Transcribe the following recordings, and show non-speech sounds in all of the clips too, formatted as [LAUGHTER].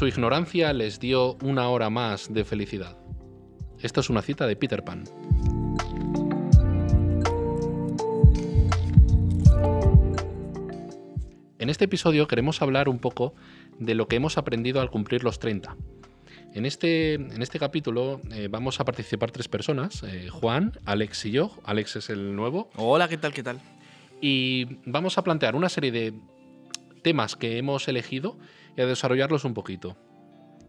su ignorancia les dio una hora más de felicidad. Esta es una cita de Peter Pan. En este episodio queremos hablar un poco de lo que hemos aprendido al cumplir los 30. En este, en este capítulo eh, vamos a participar tres personas, eh, Juan, Alex y yo. Alex es el nuevo. Hola, ¿qué tal? ¿Qué tal? Y vamos a plantear una serie de temas que hemos elegido y a desarrollarlos un poquito.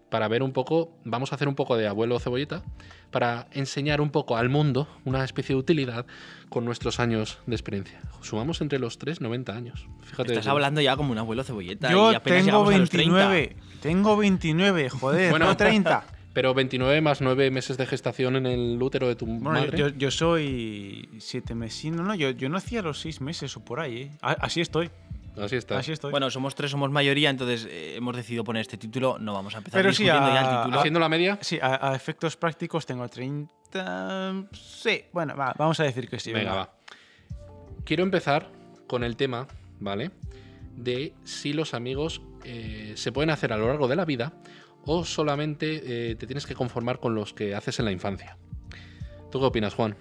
Para ver un poco, vamos a hacer un poco de abuelo cebolleta, para enseñar un poco al mundo una especie de utilidad con nuestros años de experiencia. Sumamos entre los tres 90 años. Fíjate. Estás hablando ya como un abuelo cebolleta. Yo y apenas tengo llegamos a los 30. 29. Tengo 29, joder, Bueno. no 30. [LAUGHS] Pero 29 más 9 meses de gestación en el útero de tu Bueno, madre. yo, yo soy siete mesino, no, yo, yo nací a los seis meses o por ahí, ¿eh? Así estoy, Así está. así estoy. Bueno, somos tres, somos mayoría, entonces eh, hemos decidido poner este título. No vamos a empezar Pero sí, ya el título. Haciendo la media, Sí, a, a efectos prácticos tengo 30... Sí, bueno, va, vamos a decir que sí. venga, va. Quiero empezar con el tema, ¿vale? De si los amigos eh, se pueden hacer a lo largo de la vida o solamente eh, te tienes que conformar con los que haces en la infancia. ¿Tú qué opinas, Juan?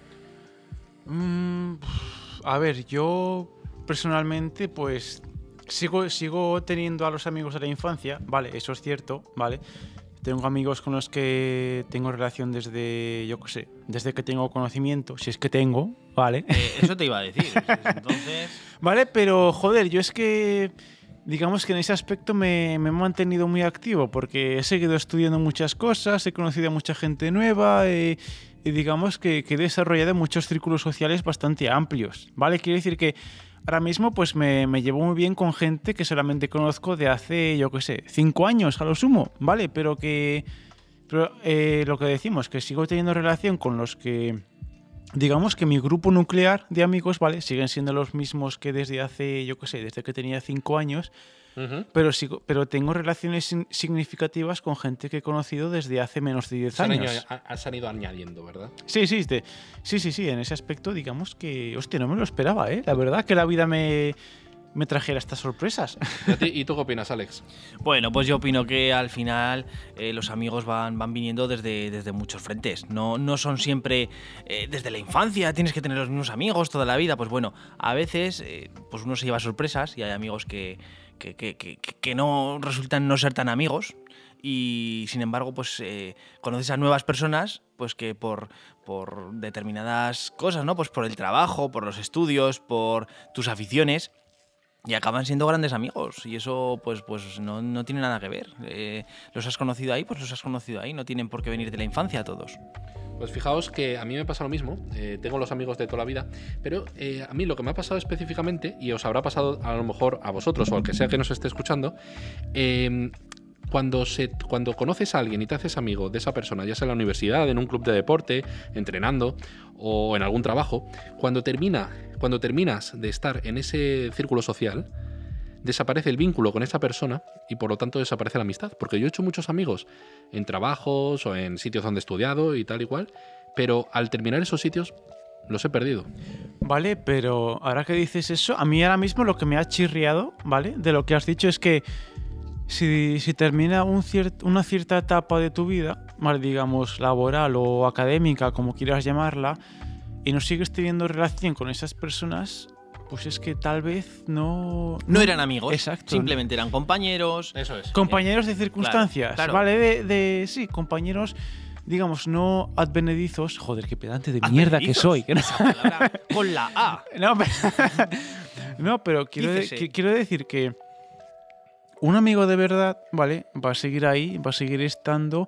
Mm, a ver, yo personalmente, pues sigo, sigo teniendo a los amigos de la infancia, vale, eso es cierto, vale. Tengo amigos con los que tengo relación desde, yo qué sé, desde que tengo conocimiento, si es que tengo, vale. Eh, eso te iba a decir. [LAUGHS] Entonces, Vale, pero joder, yo es que digamos que en ese aspecto me, me he mantenido muy activo porque he seguido estudiando muchas cosas, he conocido a mucha gente nueva eh, y digamos que, que he desarrollado muchos círculos sociales bastante amplios. Vale, quiere decir que ahora mismo pues me, llevo muy bien con gente que solamente conozco de hace, yo qué sé, cinco años a lo sumo, ¿vale? Pero que... Pero eh, lo que decimos, que sigo teniendo relación con los que digamos que mi grupo nuclear de amigos, ¿vale? Siguen siendo los mismos que desde hace, yo qué sé, desde que tenía cinco años, pero, sigo, pero tengo relaciones significativas con gente que he conocido desde hace menos de 10 Se han, años. ido- ha- se han ido añadiendo, ¿verdad? Sí, sí, sí, sí, sí, en ese aspecto digamos que, hostia, no me lo esperaba, ¿eh? La verdad que la vida me, me trajera estas sorpresas. ¿Y, a ti- y tú qué opinas, Alex? [LAUGHS] bueno, pues yo opino que al final eh, los amigos van, van viniendo desde, desde muchos frentes. No, no son siempre eh, desde la infancia, tienes que tener los mismos amigos toda la vida. Pues bueno, a veces eh, pues uno se lleva sorpresas y hay amigos que, que, que- que- que no resultan no ser tan amigos. Y sin embargo, pues eh, conoces a nuevas personas, pues que por, por determinadas cosas, ¿no? Pues por el trabajo, por los estudios, por tus aficiones, y acaban siendo grandes amigos. Y eso, pues, pues no, no tiene nada que ver. Eh, los has conocido ahí, pues los has conocido ahí. No tienen por qué venir de la infancia todos. Pues fijaos que a mí me pasa lo mismo, eh, tengo los amigos de toda la vida, pero eh, a mí lo que me ha pasado específicamente, y os habrá pasado a lo mejor a vosotros o al que sea que nos esté escuchando, eh, cuando, se, cuando conoces a alguien y te haces amigo de esa persona, ya sea en la universidad, en un club de deporte, entrenando o en algún trabajo, cuando, termina, cuando terminas de estar en ese círculo social, desaparece el vínculo con esa persona y por lo tanto desaparece la amistad. Porque yo he hecho muchos amigos en trabajos o en sitios donde he estudiado y tal y cual, pero al terminar esos sitios los he perdido. Vale, pero ahora que dices eso, a mí ahora mismo lo que me ha chirriado, ¿vale? De lo que has dicho es que si, si termina una cierta etapa de tu vida, ¿vale? digamos laboral o académica, como quieras llamarla, y no sigues teniendo relación con esas personas, pues es que tal vez no... No eran amigos. Exacto. Simplemente eran compañeros. Eso es. Compañeros de circunstancias, claro. ¿vale? De, de- sí, compañeros, digamos, no advenedizos. Joder, qué pedante de mierda que soy. que no- Esa palabra con la A. [LAUGHS] No, pero, [LAUGHS] no, pero quiero, de- quiero decir que un amigo de verdad, ¿vale? Va a seguir ahí, va a seguir estando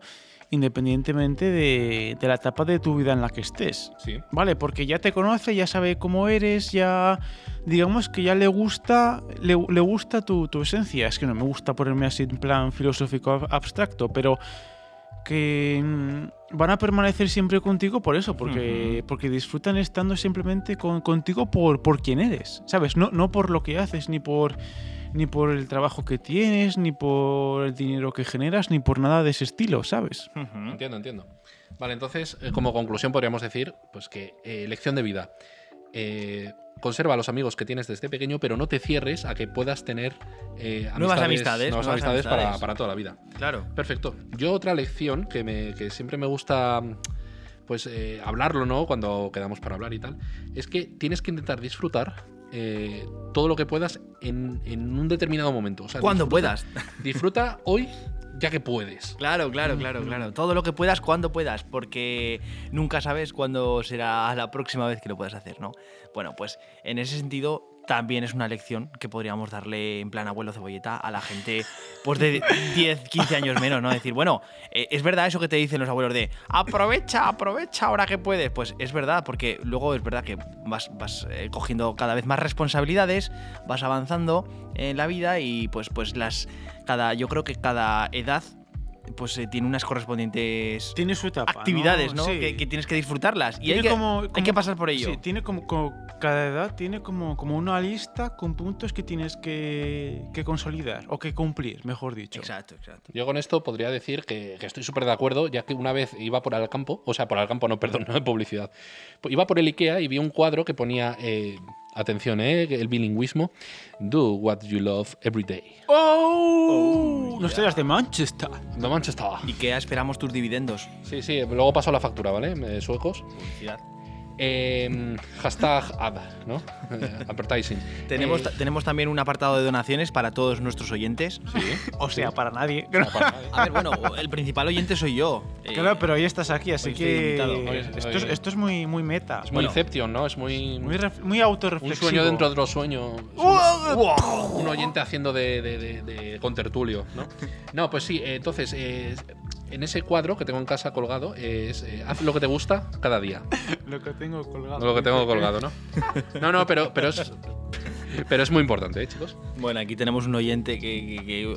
independientemente de, de la etapa de tu vida en la que estés. Sí. ¿Vale? Porque ya te conoce, ya sabe cómo eres, ya. Digamos que ya le gusta. Le, le gusta tu, tu esencia. Es que no me gusta ponerme así en plan filosófico ab- abstracto, pero que mm, van a permanecer siempre contigo por eso, porque, porque disfrutan estando simplemente con, contigo por, por quien eres, ¿sabes? No, no por lo que haces, ni por, ni por el trabajo que tienes, ni por el dinero que generas, ni por nada de ese estilo, ¿sabes? Entiendo, entiendo. Vale, entonces, eh, como conclusión podríamos decir, pues que eh, lección de vida. eh, conserva a los amigos que tienes desde pequeño, pero no te cierres a que puedas tener eh, Nuevas amistades, nuevas nuevas amistades para, amistades. para toda la vida. Claro. Perfecto. Yo otra lección que, me, que siempre me gusta pues eh, hablarlo, ¿no? Cuando quedamos para hablar y tal, es que tienes que intentar disfrutar eh, todo lo que puedas en, en un determinado momento. O sea, Cuando disfruta- puedas. [LAUGHS] Disfruta hoy ya que puedes. Claro, claro, claro, claro. Todo lo que puedas, cuando puedas, porque nunca sabes cuándo será la próxima vez que lo puedas hacer, ¿no? Bueno, pues en ese sentido también es una lección que podríamos darle en plan abuelo cebolleta a la gente pues de 10, 15 años menos, ¿no? Decir, bueno, eh, es verdad eso que te dicen los abuelos de aprovecha, aprovecha ahora que puedes. Pues es verdad, porque luego es verdad que vas, vas eh, cogiendo cada vez más responsabilidades, vas avanzando en la vida y pues, pues las cada, yo creo que cada edad pues eh, tiene unas correspondientes Tiene su etapa. actividades, ¿no? Sí. Que, que tienes que disfrutarlas. Y hay que, como- hay que pasar por ello. Sí, tiene como, como- cada edad tiene como, como una lista con puntos que tienes que, que consolidar o que cumplir, mejor dicho. Exacto, exacto. Yo con esto podría decir que, que estoy súper de acuerdo, ya que una vez iba por el campo, o sea, por el campo, no, [LAUGHS] perdón, no de publicidad. Iba por el IKEA y vi un cuadro que ponía, eh, atención, eh, el bilingüismo, Do what you love every day. ¡Oh! no serás de Manchester. No manches, estaba. Y que esperamos tus dividendos. Sí, sí, luego paso la factura, ¿vale? Eh, Suecos. Publicidad. Eh, hashtag ad, ¿no? [LAUGHS] Advertising. Tenemos, Eh, tenemos también un apartado de donaciones para todos nuestros oyentes. sí, [LAUGHS] O sea, para nadie. no para nadie. A ver, bueno, el principal oyente soy yo. Eh, Claro, pero hoy estás aquí, así que. Hoy- esto, hoy- es, esto es muy, muy meta. Es muy Bueno. Inception, ¿no? Es muy. Muy, muy un autorreflexivo. sueño dentro de otro sueño. Un- un oyente haciendo de, de, de- de contertulio, ¿no? [LAUGHS] No, pues sí, eh, entonces, eh, en ese cuadro que tengo en casa colgado, es eh, haz lo que te gusta cada día. [LAUGHS] Lo que tengo colgado. No lo que tengo colgado, ¿no? No, no, pero, pero es. Pero es muy importante, ¿eh, chicos? Bueno, aquí tenemos un oyente que, que- que,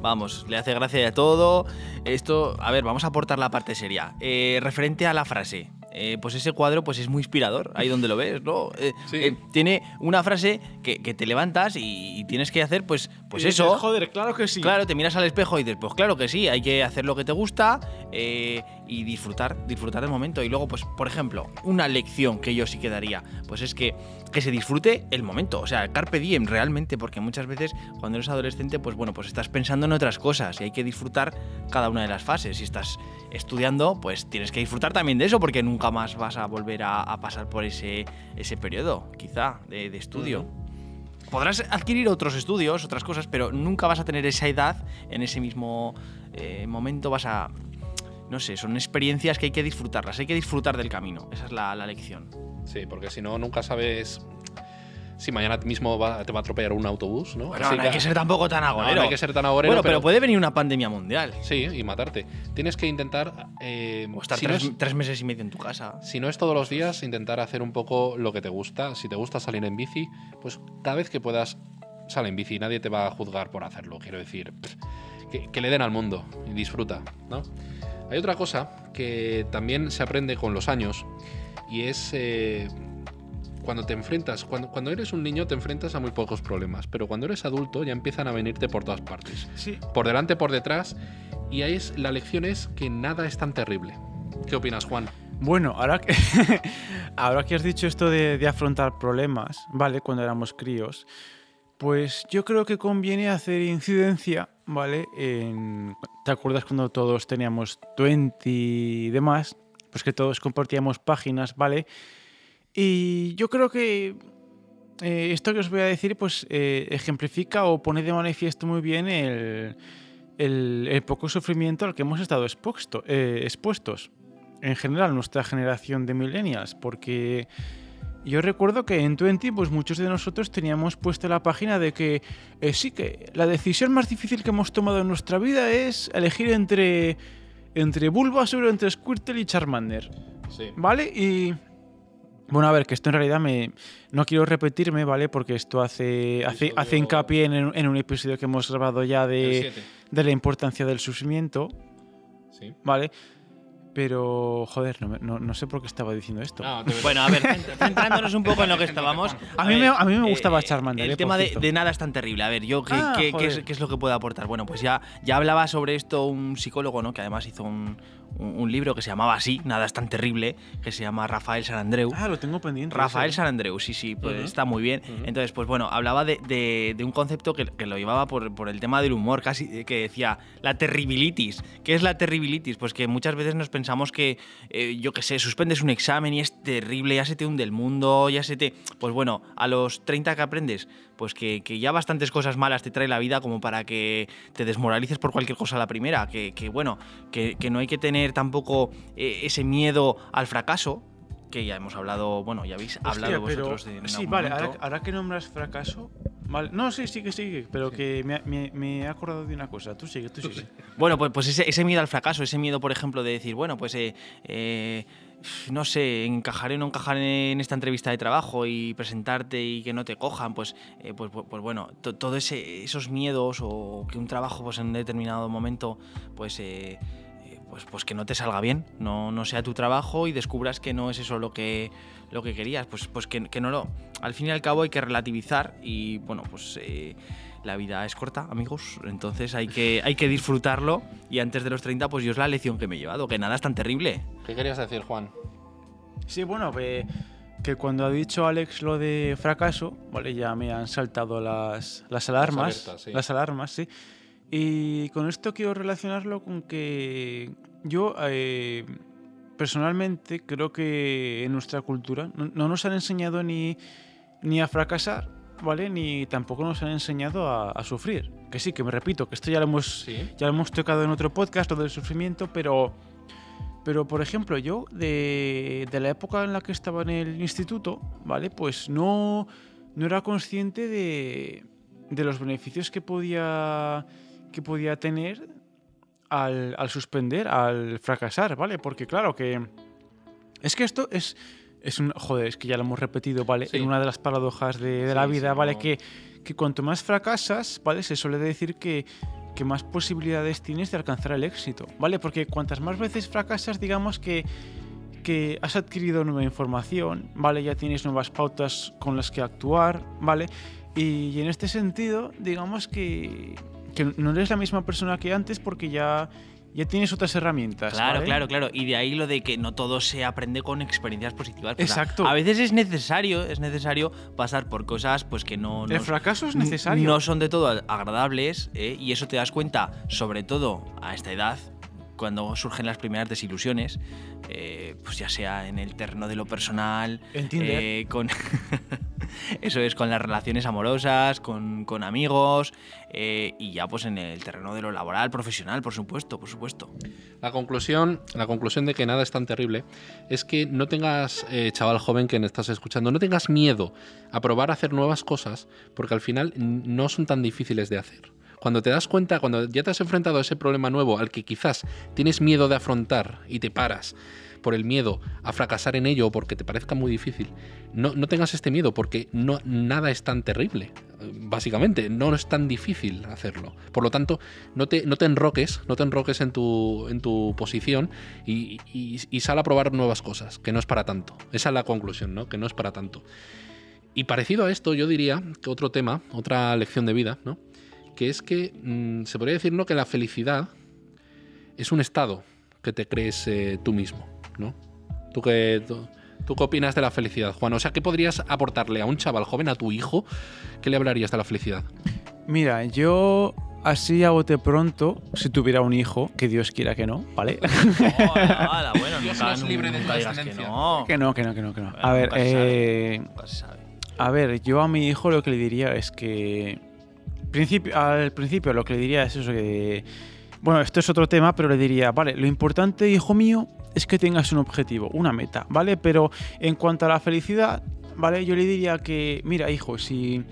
vamos, le hace gracia de todo. Esto, a ver, vamos a aportar la parte seria. Eh, referente a la frase, eh, pues ese cuadro pues es muy inspirador, ahí donde lo ves, ¿no? Eh, Sí. eh, tiene una frase que, que te levantas y, y tienes que hacer, pues, pues Y dices, eso. Joder, claro que sí. Claro, te miras al espejo y dices, pues claro que sí, hay que hacer lo que te gusta y disfrutar, disfrutar del momento. Y luego, pues, por ejemplo, una lección que yo sí que daría, pues es que, que se disfrute el momento, o sea, carpe diem realmente, porque muchas veces cuando eres adolescente, pues bueno, pues estás pensando en otras cosas y hay que disfrutar cada una de las fases. Si estás estudiando, pues tienes que disfrutar también de eso, porque nunca más vas a volver a, a pasar por ese, ese periodo, quizá, de, de estudio. Podrás adquirir otros estudios, otras cosas, pero nunca vas a tener esa edad en ese mismo eh, momento. Vas a. No sé, son experiencias que hay que disfrutarlas, hay que disfrutar del camino. Esa es la, la lección. Sí, porque si no, nunca sabes si mañana mismo va- te va a atropellar un autobús, ¿no? Bueno, Así no hay que ser tampoco tan agorero. no hay que ser tan agorero, bueno, pero, puede venir una pandemia mundial. Sí, y matarte. Tienes que intentar. eh, O estar si, tres, es, tres meses y medio en tu casa. si no es todos los días, intentar hacer un poco lo que te gusta. Si te gusta salir en bici, pues cada vez que puedas, sale en bici. Nadie te va a juzgar por hacerlo. Quiero decir, pff, que, que le den al mundo y disfruta, ¿no? Hay otra cosa que también se aprende con los años y es eh, cuando te enfrentas, cuando, cuando eres un niño te enfrentas a muy pocos problemas, pero cuando eres adulto ya empiezan a venirte por todas partes Sí. por delante, por detrás. Y ahí es, la lección es que nada es tan terrible. ¿Qué opinas, Juan? Bueno, ahora que, [LAUGHS] ahora que has dicho esto de, de afrontar problemas, ¿vale? Cuando éramos críos, pues yo creo que conviene hacer incidencia, ¿vale? En, ¿Te acuerdas cuando todos teníamos 20 y demás? Pues que todos compartíamos páginas, ¿vale? Y yo creo que eh, esto que os voy a decir, pues eh, ejemplifica o pone de manifiesto muy bien el, el- el poco sufrimiento al que hemos estado expuesto- eh, expuestos en general nuestra generación de millennials, porque yo recuerdo que en Twenty, pues muchos de nosotros teníamos puesta la página de que sí que la decisión más difícil que hemos tomado en nuestra vida es elegir entre entre Bulbasaur, entre Squirtle y Charmander, Sí. ¿vale? Y bueno, a ver, que esto en realidad me no quiero repetirme, ¿vale? Porque esto hace hace, Episodio- hace hincapié en, en un episodio que hemos grabado ya de, de la importancia del sufrimiento. Sí. ¿vale? Pero, joder, no, no- no sé por qué estaba diciendo esto. No. Bueno, a ver, cent- centrándonos un poco en lo que estábamos. [LAUGHS] A mí ver, me- a mí me gustaba Charmander, El eh, tema de, de nada es tan terrible. A ver, yo, ¿qué, Ah, qué- qué es, qué es lo que puedo aportar? Bueno, pues ya, ya hablaba sobre esto un psicólogo, ¿no? Que además hizo un, un- un libro que se llamaba así, Nada es tan terrible, que se llama Rafael Sarandreu. Ah, lo tengo pendiente. Rafael eso. Sarandreu, sí, sí, pues está muy bien. Entonces, pues bueno, hablaba de, de- de un concepto que, que lo llevaba por, por el tema del humor, casi eh, que decía la terribilitis. ¿Qué es la terribilitis? Pues que muchas veces nos pensamos que, eh, yo qué sé, suspendes un examen y es terrible, ya se te hunde el mundo, ya se te. Pues bueno, a los 30 que aprendes, pues que, que ya bastantes cosas malas te trae la vida como para que te desmoralices por cualquier cosa a la primera. Que, que, bueno, que, que no hay que tener tampoco eh, ese miedo al fracaso. Que ya hemos hablado, bueno, ya habéis hablado Hostia, pero- vosotros de en Sí, vale, ahora, ahora que nombras fracaso. Vale. No, sí, sí, que sigue, pero Sí. que me, me- me he acordado de una cosa. Tú sigue, tú sigue. Bueno, pues, pues ese, ese miedo al fracaso, ese miedo, por ejemplo, de decir, bueno, pues eh, eh, no sé, encajaré o no encajaré en esta entrevista de trabajo y presentarte y que no te cojan, pues, eh, pues, pues, pues bueno, to- todo ese, esos miedos o que un trabajo pues en un determinado momento, pues, eh, eh, pues, pues que no te salga bien, no, no sea tu trabajo y descubras que no es eso lo que, lo que querías, pues, pues que, que no lo... Al fin y al cabo hay que relativizar y bueno, pues... eh, la vida es corta, amigos, entonces hay que, hay que disfrutarlo y antes de los 30 pues yo es la lección que me he llevado, que nada es tan terrible. ¿Qué querías decir, Juan? Sí, bueno, eh, que cuando ha dicho Alex lo de fracaso, vale, ya me han saltado las, las alarmas. alertas, sí. Las alarmas, sí. Y con esto quiero relacionarlo con que yo eh, personalmente creo que en nuestra cultura no, no nos han enseñado ni, ni a fracasar, ¿vale? Ni tampoco nos han enseñado a, a sufrir. Que sí, que me repito, que esto ya lo hemos Sí. ya lo hemos tocado en otro podcast, lo del sufrimiento, pero, pero por ejemplo, yo de, de la época en la que estaba en el instituto, ¿vale? Pues no, no era consciente de, de los beneficios que podía, que podía tener al, al suspender, al fracasar, ¿vale? Porque claro que es que esto es... Es un, joder, es que ya lo hemos repetido, ¿vale? Sí. En una de las paradojas de, de la vida, sí, ¿vale? no- Que, que cuanto más fracasas, ¿vale? Se suele decir que, que más posibilidades tienes de alcanzar el éxito, ¿vale? Porque cuantas más veces fracasas, digamos que, que has adquirido nueva información, ¿vale? Ya tienes nuevas pautas con las que actuar, ¿vale? Y, y en este sentido, digamos que, que no eres la misma persona que antes porque ya, ya tienes otras herramientas. Claro, ¿vale? claro, claro. Y de ahí lo de que no todo se aprende con experiencias positivas. Pues, Exacto. A, veces es necesario, es necesario pasar por cosas pues que no, El no- fracaso es necesario. no son de todo agradables ¿eh? y eso te das cuenta, sobre todo a esta edad, cuando surgen las primeras desilusiones, eh, pues ya sea en el terreno de lo personal, eh, con [LAUGHS] eso es con las relaciones amorosas, con, con amigos eh, y ya pues en el terreno de lo laboral, profesional, por supuesto, por supuesto. La conclusión, la conclusión de que nada es tan terrible es que no tengas, eh, chaval joven que me estás escuchando, no tengas miedo a probar a hacer nuevas cosas, porque al final no son tan difíciles de hacer. Cuando te das cuenta, cuando ya te has enfrentado a ese problema nuevo al que quizás tienes miedo de afrontar y te paras por el miedo a fracasar en ello o porque te parezca muy difícil, no, no tengas este miedo porque no, nada es tan terrible. Básicamente, no es tan difícil hacerlo. Por lo tanto, no te, no te enroques, no te enroques en tu, en tu posición y, y, y sal a probar nuevas cosas, que no es para tanto. Esa es la conclusión, ¿no? Que no es para tanto. Y parecido a esto, yo diría que otro tema, otra lección de vida, ¿no? Que es que mm, se podría decir, ¿no? Que la felicidad es un estado que te crees eh, tú mismo, ¿no? ¿Tú qué, tú, tú qué opinas de la felicidad, Juan? O sea, ¿qué podrías aportarle a un chaval joven, a tu hijo? ¿Qué le hablarías de la felicidad? Mira, yo así a bote pronto, si tuviera un hijo, que Dios quiera que no, ¿vale? [LAUGHS] Hola, hola, bueno, [LAUGHS] Dios nos libre de que descendencia. no. que no, que no, que no, que no. Bueno, A ver, sabe. eh, sabe. a ver, yo a mi hijo lo que le diría es que al principio lo que le diría es eso que bueno, esto es otro tema, pero le diría, vale, lo importante, hijo mío, es que tengas un objetivo, una meta, ¿vale? Pero en cuanto a la felicidad, ¿vale? Yo le diría que, mira, hijo, si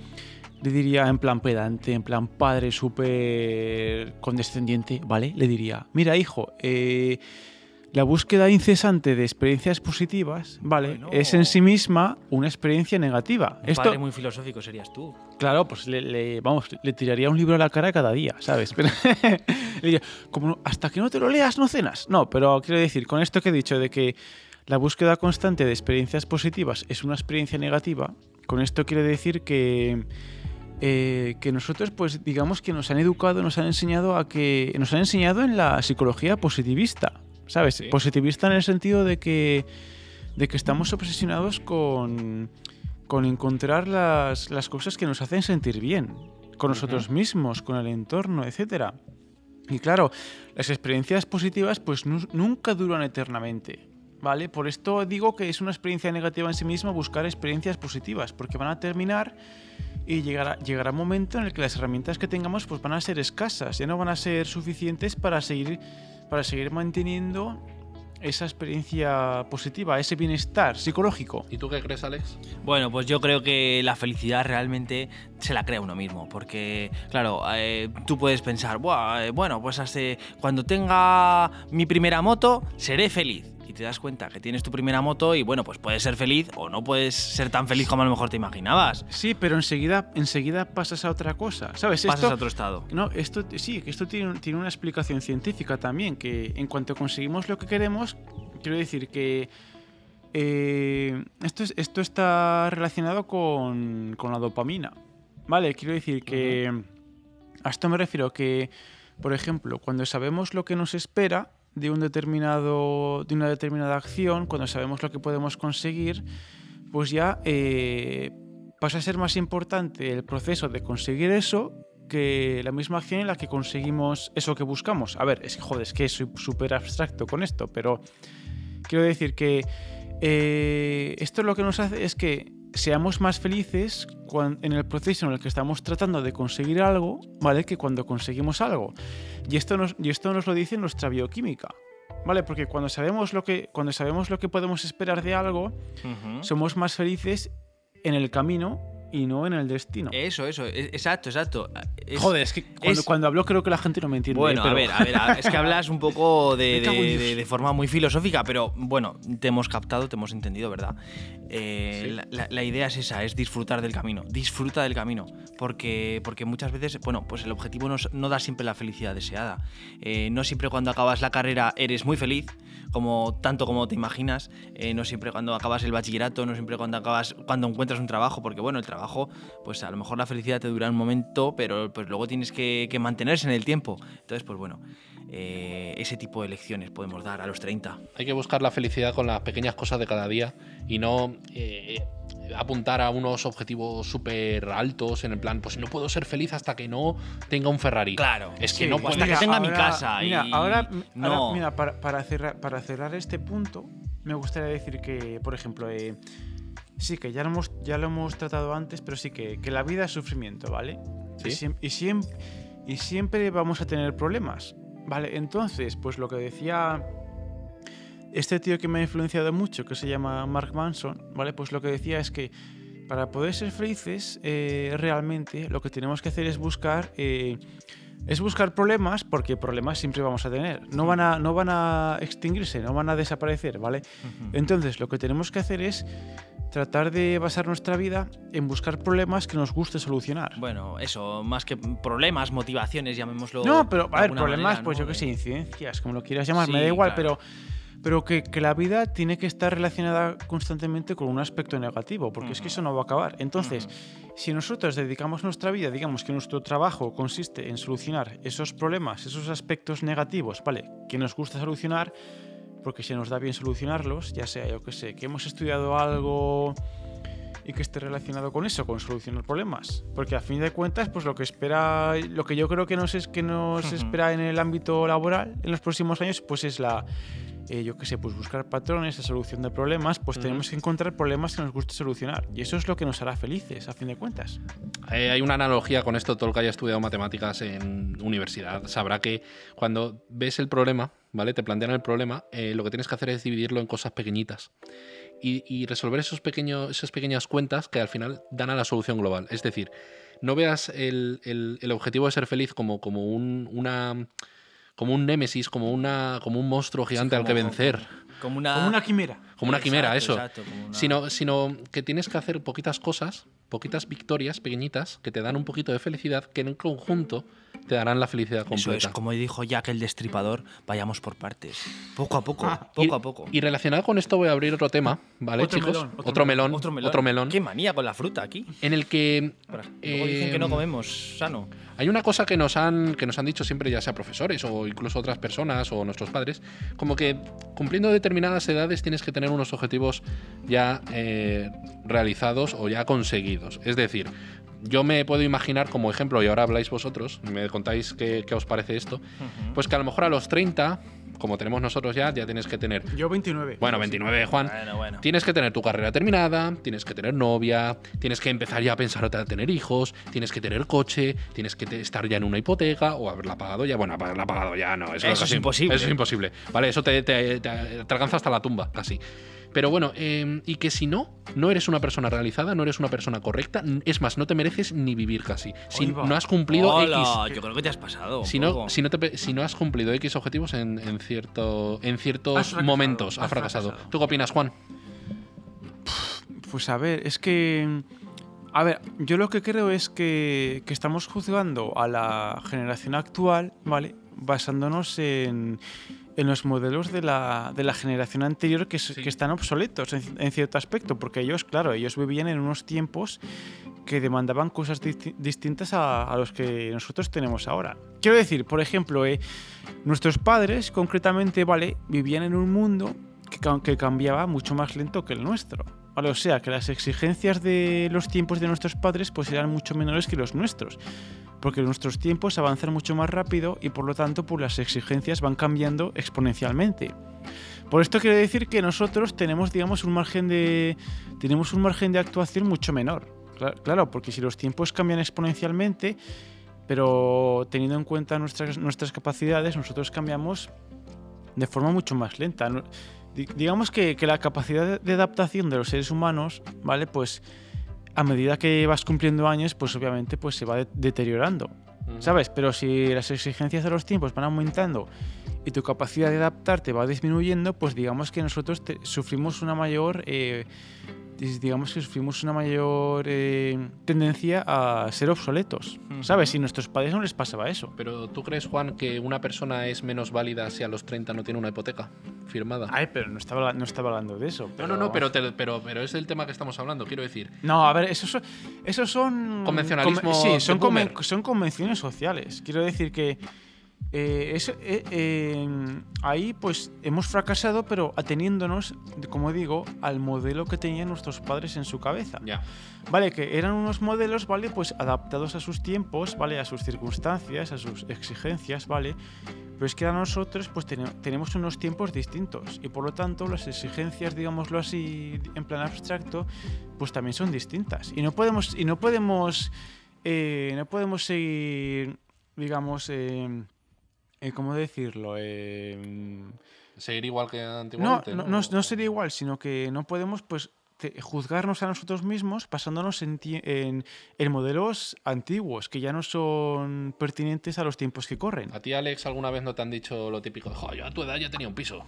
le diría en plan pedante, en plan padre súper condescendiente, ¿vale? Le diría, mira, hijo, eh, la búsqueda incesante de experiencias positivas, ¿vale? Bueno. Es en sí misma una experiencia negativa. Un Esto, padre muy filosófico serías tú. claro, pues le, le- vamos, le tiraría un libro a la cara cada día, ¿sabes? [LAUGHS] Pero, le diría, como hasta que no te lo leas, no cenas. No, pero quiero decir, con esto que he dicho de que la búsqueda constante de experiencias positivas es una experiencia negativa, con esto quiere decir que eh, que nosotros, pues digamos que nos han educado, nos han enseñado a que. Nos han enseñado en la psicología positivista. ¿Sabes? Sí. Positivista en el sentido de que. de que estamos obsesionados con. con encontrar las, las cosas que nos hacen sentir bien. Con nosotros mismos, con el entorno, etcétera. Y claro, las experiencias positivas, pues nu- nunca duran eternamente. ¿Vale? Por esto digo que es una experiencia negativa en sí misma buscar experiencias positivas, porque van a terminar y llegará, llegará un momento en el que las herramientas que tengamos pues van a ser escasas, ya no van a ser suficientes para seguir, para seguir manteniendo esa experiencia positiva, ese bienestar psicológico. ¿Y tú qué crees, Alex? Bueno, pues yo creo que la felicidad realmente se la crea uno mismo, porque claro, eh, tú puedes pensar, "Buah, eh, bueno, pues hace, cuando tenga mi primera moto, seré feliz. Te das cuenta que tienes tu primera moto y bueno, pues puedes ser feliz o no puedes ser tan feliz como a lo mejor te imaginabas. Sí, pero enseguida, enseguida pasas a otra cosa, ¿sabes? Pasas Esto- a otro estado. No, esto sí, que esto tiene, tiene una explicación científica también, que en cuanto conseguimos lo que queremos, quiero decir que eh, esto, es- esto está relacionado con, con la dopamina, ¿vale? Quiero decir que a esto me refiero que, por ejemplo, cuando sabemos lo que nos espera de, un determinado, de una determinada acción, cuando sabemos lo que podemos conseguir, pues ya eh, pasa a ser más importante el proceso de conseguir eso que la misma acción en la que conseguimos eso que buscamos. A ver, es que joder, es que soy súper abstracto con esto, pero quiero decir que eh, esto lo que nos hace es que seamos más felices en el proceso en el que estamos tratando de conseguir algo, ¿vale? Que cuando conseguimos algo. Y esto nos, y esto nos lo dice nuestra bioquímica. ¿Vale? Porque cuando sabemos lo que, cuando sabemos lo que podemos esperar de algo, somos más felices en el camino y no en el destino. Eso, eso, e- exacto, exacto. Es- Joder, es que cuando, es- cuando hablo creo que la gente no me entiende. Bueno, ¿eh? Pero- a ver, a ver, a- es que [LAUGHS] hablas un poco de, de- de- de forma muy filosófica, pero bueno, te hemos captado, te hemos entendido, ¿verdad? Eh, Sí. la, la- la idea es esa, es disfrutar del camino, disfruta del camino, porque, porque muchas veces, bueno, pues el objetivo no, no da siempre la felicidad deseada. Eh, no siempre cuando acabas la carrera eres muy feliz, como tanto como te imaginas, eh, no siempre cuando acabas el bachillerato, no siempre cuando acabas, cuando encuentras un trabajo, porque bueno, el trabajo, pues a lo mejor la felicidad te dura un momento, pero pues luego tienes que, que mantenerse en el tiempo. Entonces, pues bueno, eh, ese tipo de lecciones podemos dar a los 30. Hay que buscar la felicidad con las pequeñas cosas de cada día y no eh, apuntar a unos objetivos súper altos en el plan, pues no puedo ser feliz hasta que no tenga un Ferrari. Claro, Es que Sí, no hasta que tenga mi casa Mira, y- ahora, no. ahora, mira, para, para cerrar, para cerrar este punto, me gustaría decir que, por ejemplo, eh, sí que ya lo, hemos, ya lo hemos tratado antes, pero sí que, que la vida es sufrimiento, ¿vale? Sí. Y siempre vamos a tener problemas, ¿vale? Entonces, pues lo que decía este tío que me ha influenciado mucho, que se llama Mark Manson, ¿vale? Pues lo que decía es que para poder ser felices, eh, realmente lo que tenemos que hacer es buscar, eh, es buscar problemas, porque problemas siempre vamos a tener. No van a, no van a extinguirse, no van a desaparecer, ¿vale? Entonces, lo que tenemos que hacer es tratar de basar nuestra vida en buscar problemas que nos guste solucionar. Bueno, eso, más que problemas, motivaciones, llamémoslo. No, pero a ver, problemas, manera, pues ¿no? yo qué sé, De- incidencias, como lo quieras llamar, me Sí, da igual, claro. pero, pero que, que la vida tiene que estar relacionada constantemente con un aspecto negativo, porque es que eso no va a acabar. Entonces, si nosotros dedicamos nuestra vida, digamos que nuestro trabajo consiste en solucionar esos problemas, esos aspectos negativos, ¿vale? Que nos gusta solucionar, porque se nos da bien solucionarlos, ya sea, yo qué sé, que hemos estudiado algo y que esté relacionado con eso, con solucionar problemas. Porque a fin de cuentas, pues lo que espera, lo que yo creo que nos es que nos espera en el ámbito laboral en los próximos años, pues es la eh, yo qué sé, pues buscar patrones, la solución de problemas, pues tenemos que encontrar problemas que nos guste solucionar. Y eso es lo que nos hará felices, a fin de cuentas. Eh, hay una analogía con esto, todo el que haya estudiado matemáticas en universidad sabrá que cuando ves el problema, ¿vale? Te plantean el problema, eh, lo que tienes que hacer es dividirlo en cosas pequeñitas. Y, y resolver esos pequeños, esas pequeñas cuentas que al final dan a la solución global. Es decir, no veas el, el- el objetivo de ser feliz como, como un- una como un némesis, como, una, como un monstruo gigante al que vencer. Como una, Como una quimera. Como una quimera, Exacto, eso. exacto, como una- Sino, sino que tienes que hacer poquitas cosas, poquitas victorias pequeñitas, que te dan un poquito de felicidad, que en conjunto te darán la felicidad Eso completa. es, como dijo Jack el Destripador, vayamos por partes. Poco a poco, Ah, poco y, a poco. Y relacionado con esto voy a abrir otro tema, ¿vale, Otro chicos? melón, otro, otro melón, Otro melón. melón. Qué manía con la fruta aquí. En el que Luego dicen que no eh, comemos sano. Hay una cosa que nos han que nos han dicho siempre, ya sea profesores o incluso otras personas o nuestros padres, como que cumpliendo determinadas edades tienes que tener unos objetivos ya eh, realizados o ya conseguidos. Es decir, yo me puedo imaginar como ejemplo, y ahora habláis vosotros, me contáis qué, qué os parece esto, pues que a lo mejor a los 30, como tenemos nosotros ya, ya tienes que tener... Yo 29. Bueno, 29, Juan. Bueno, bueno. Tienes que tener tu carrera terminada, tienes que tener novia, tienes que empezar ya a pensar a tener hijos, tienes que tener coche, tienes que estar ya en una hipoteca o haberla pagado ya. Bueno, haberla pagado ya no. Eso, Eso es casi- imposible. Eso es imposible. Vale, eso te, te- te- te alcanza hasta la tumba, casi. Pero bueno, eh, y que si no, no eres una persona realizada, no eres una persona correcta, es más, no te mereces ni vivir casi. Si no has cumplido Hola, X. yo creo que te has pasado. Si no, poco. si, no te pe- si no has cumplido X objetivos en, en cierto, en ciertos momentos, has fracasado. fracasado. ¿Tú qué opinas, Juan? Pues a ver, es que. A ver, yo lo que creo es que, que estamos juzgando a la generación actual, ¿vale? Basándonos en, en los modelos de la, de la generación anterior que, Sí. que están obsoletos en, en cierto aspecto, porque ellos, claro, ellos vivían en unos tiempos que demandaban cosas disti- distintas a, a los que nosotros tenemos ahora. Quiero decir, por ejemplo, eh, nuestros padres, concretamente, ¿vale? Vivían en un mundo que, que cambiaba mucho más lento que el nuestro. ¿vale? O sea, que las exigencias de los tiempos de nuestros padres pues eran mucho menores que los nuestros. Porque nuestros tiempos avanzan mucho más rápido y por lo tanto pues las exigencias van cambiando exponencialmente. Por esto quiere decir que nosotros tenemos, digamos, un margen de tenemos un margen de actuación mucho menor. Cla- Claro, porque si los tiempos cambian exponencialmente, pero teniendo en cuenta nuestras, nuestras capacidades, nosotros cambiamos de forma mucho más lenta. Digamos que, que la capacidad de adaptación de los seres humanos, ¿vale? Pues a medida que vas cumpliendo años, pues obviamente pues se va de- deteriorando, ¿sabes? Pero si las exigencias de los tiempos van aumentando y tu capacidad de adaptarte va disminuyendo, pues digamos que nosotros te- sufrimos una mayor... eh, digamos que sufrimos una mayor eh, tendencia a ser obsoletos, ¿sabes? Y a nuestros padres no les pasaba eso. Pero ¿tú crees, Juan, que una persona es menos válida si a los 30 no tiene una hipoteca firmada? Ay, pero no estaba, no estaba hablando de eso. no, no, no, pero, te- pero, pero es el tema que estamos hablando, quiero decir. No, a ver, esos son. Esos son Convencionalismo sí, son, conven- son convenciones sociales. Quiero decir que. Eh, eh, eh, ahí, pues, hemos fracasado, pero ateniéndonos, como digo, al modelo que tenían nuestros padres en su cabeza. Vale, que eran unos modelos, ¿vale? Pues adaptados a sus tiempos, ¿vale? A sus circunstancias, a sus exigencias, ¿vale? Pero es que a nosotros, pues tene- tenemos unos tiempos distintos y por lo tanto las exigencias, digámoslo así, en plan abstracto, pues también son distintas. Y no podemos, y no podemos, eh, no podemos seguir, digamos, eh, ¿cómo decirlo? Eh, Seguir igual que no, antiguamente. no, no, no sería igual, sino que no podemos pues te- juzgarnos a nosotros mismos basándonos en, en, en modelos antiguos que ya no son pertinentes a los tiempos que corren. ¿A ti, Alex, alguna vez no te han dicho lo típico? "Jo, yo a tu edad ya tenía un piso.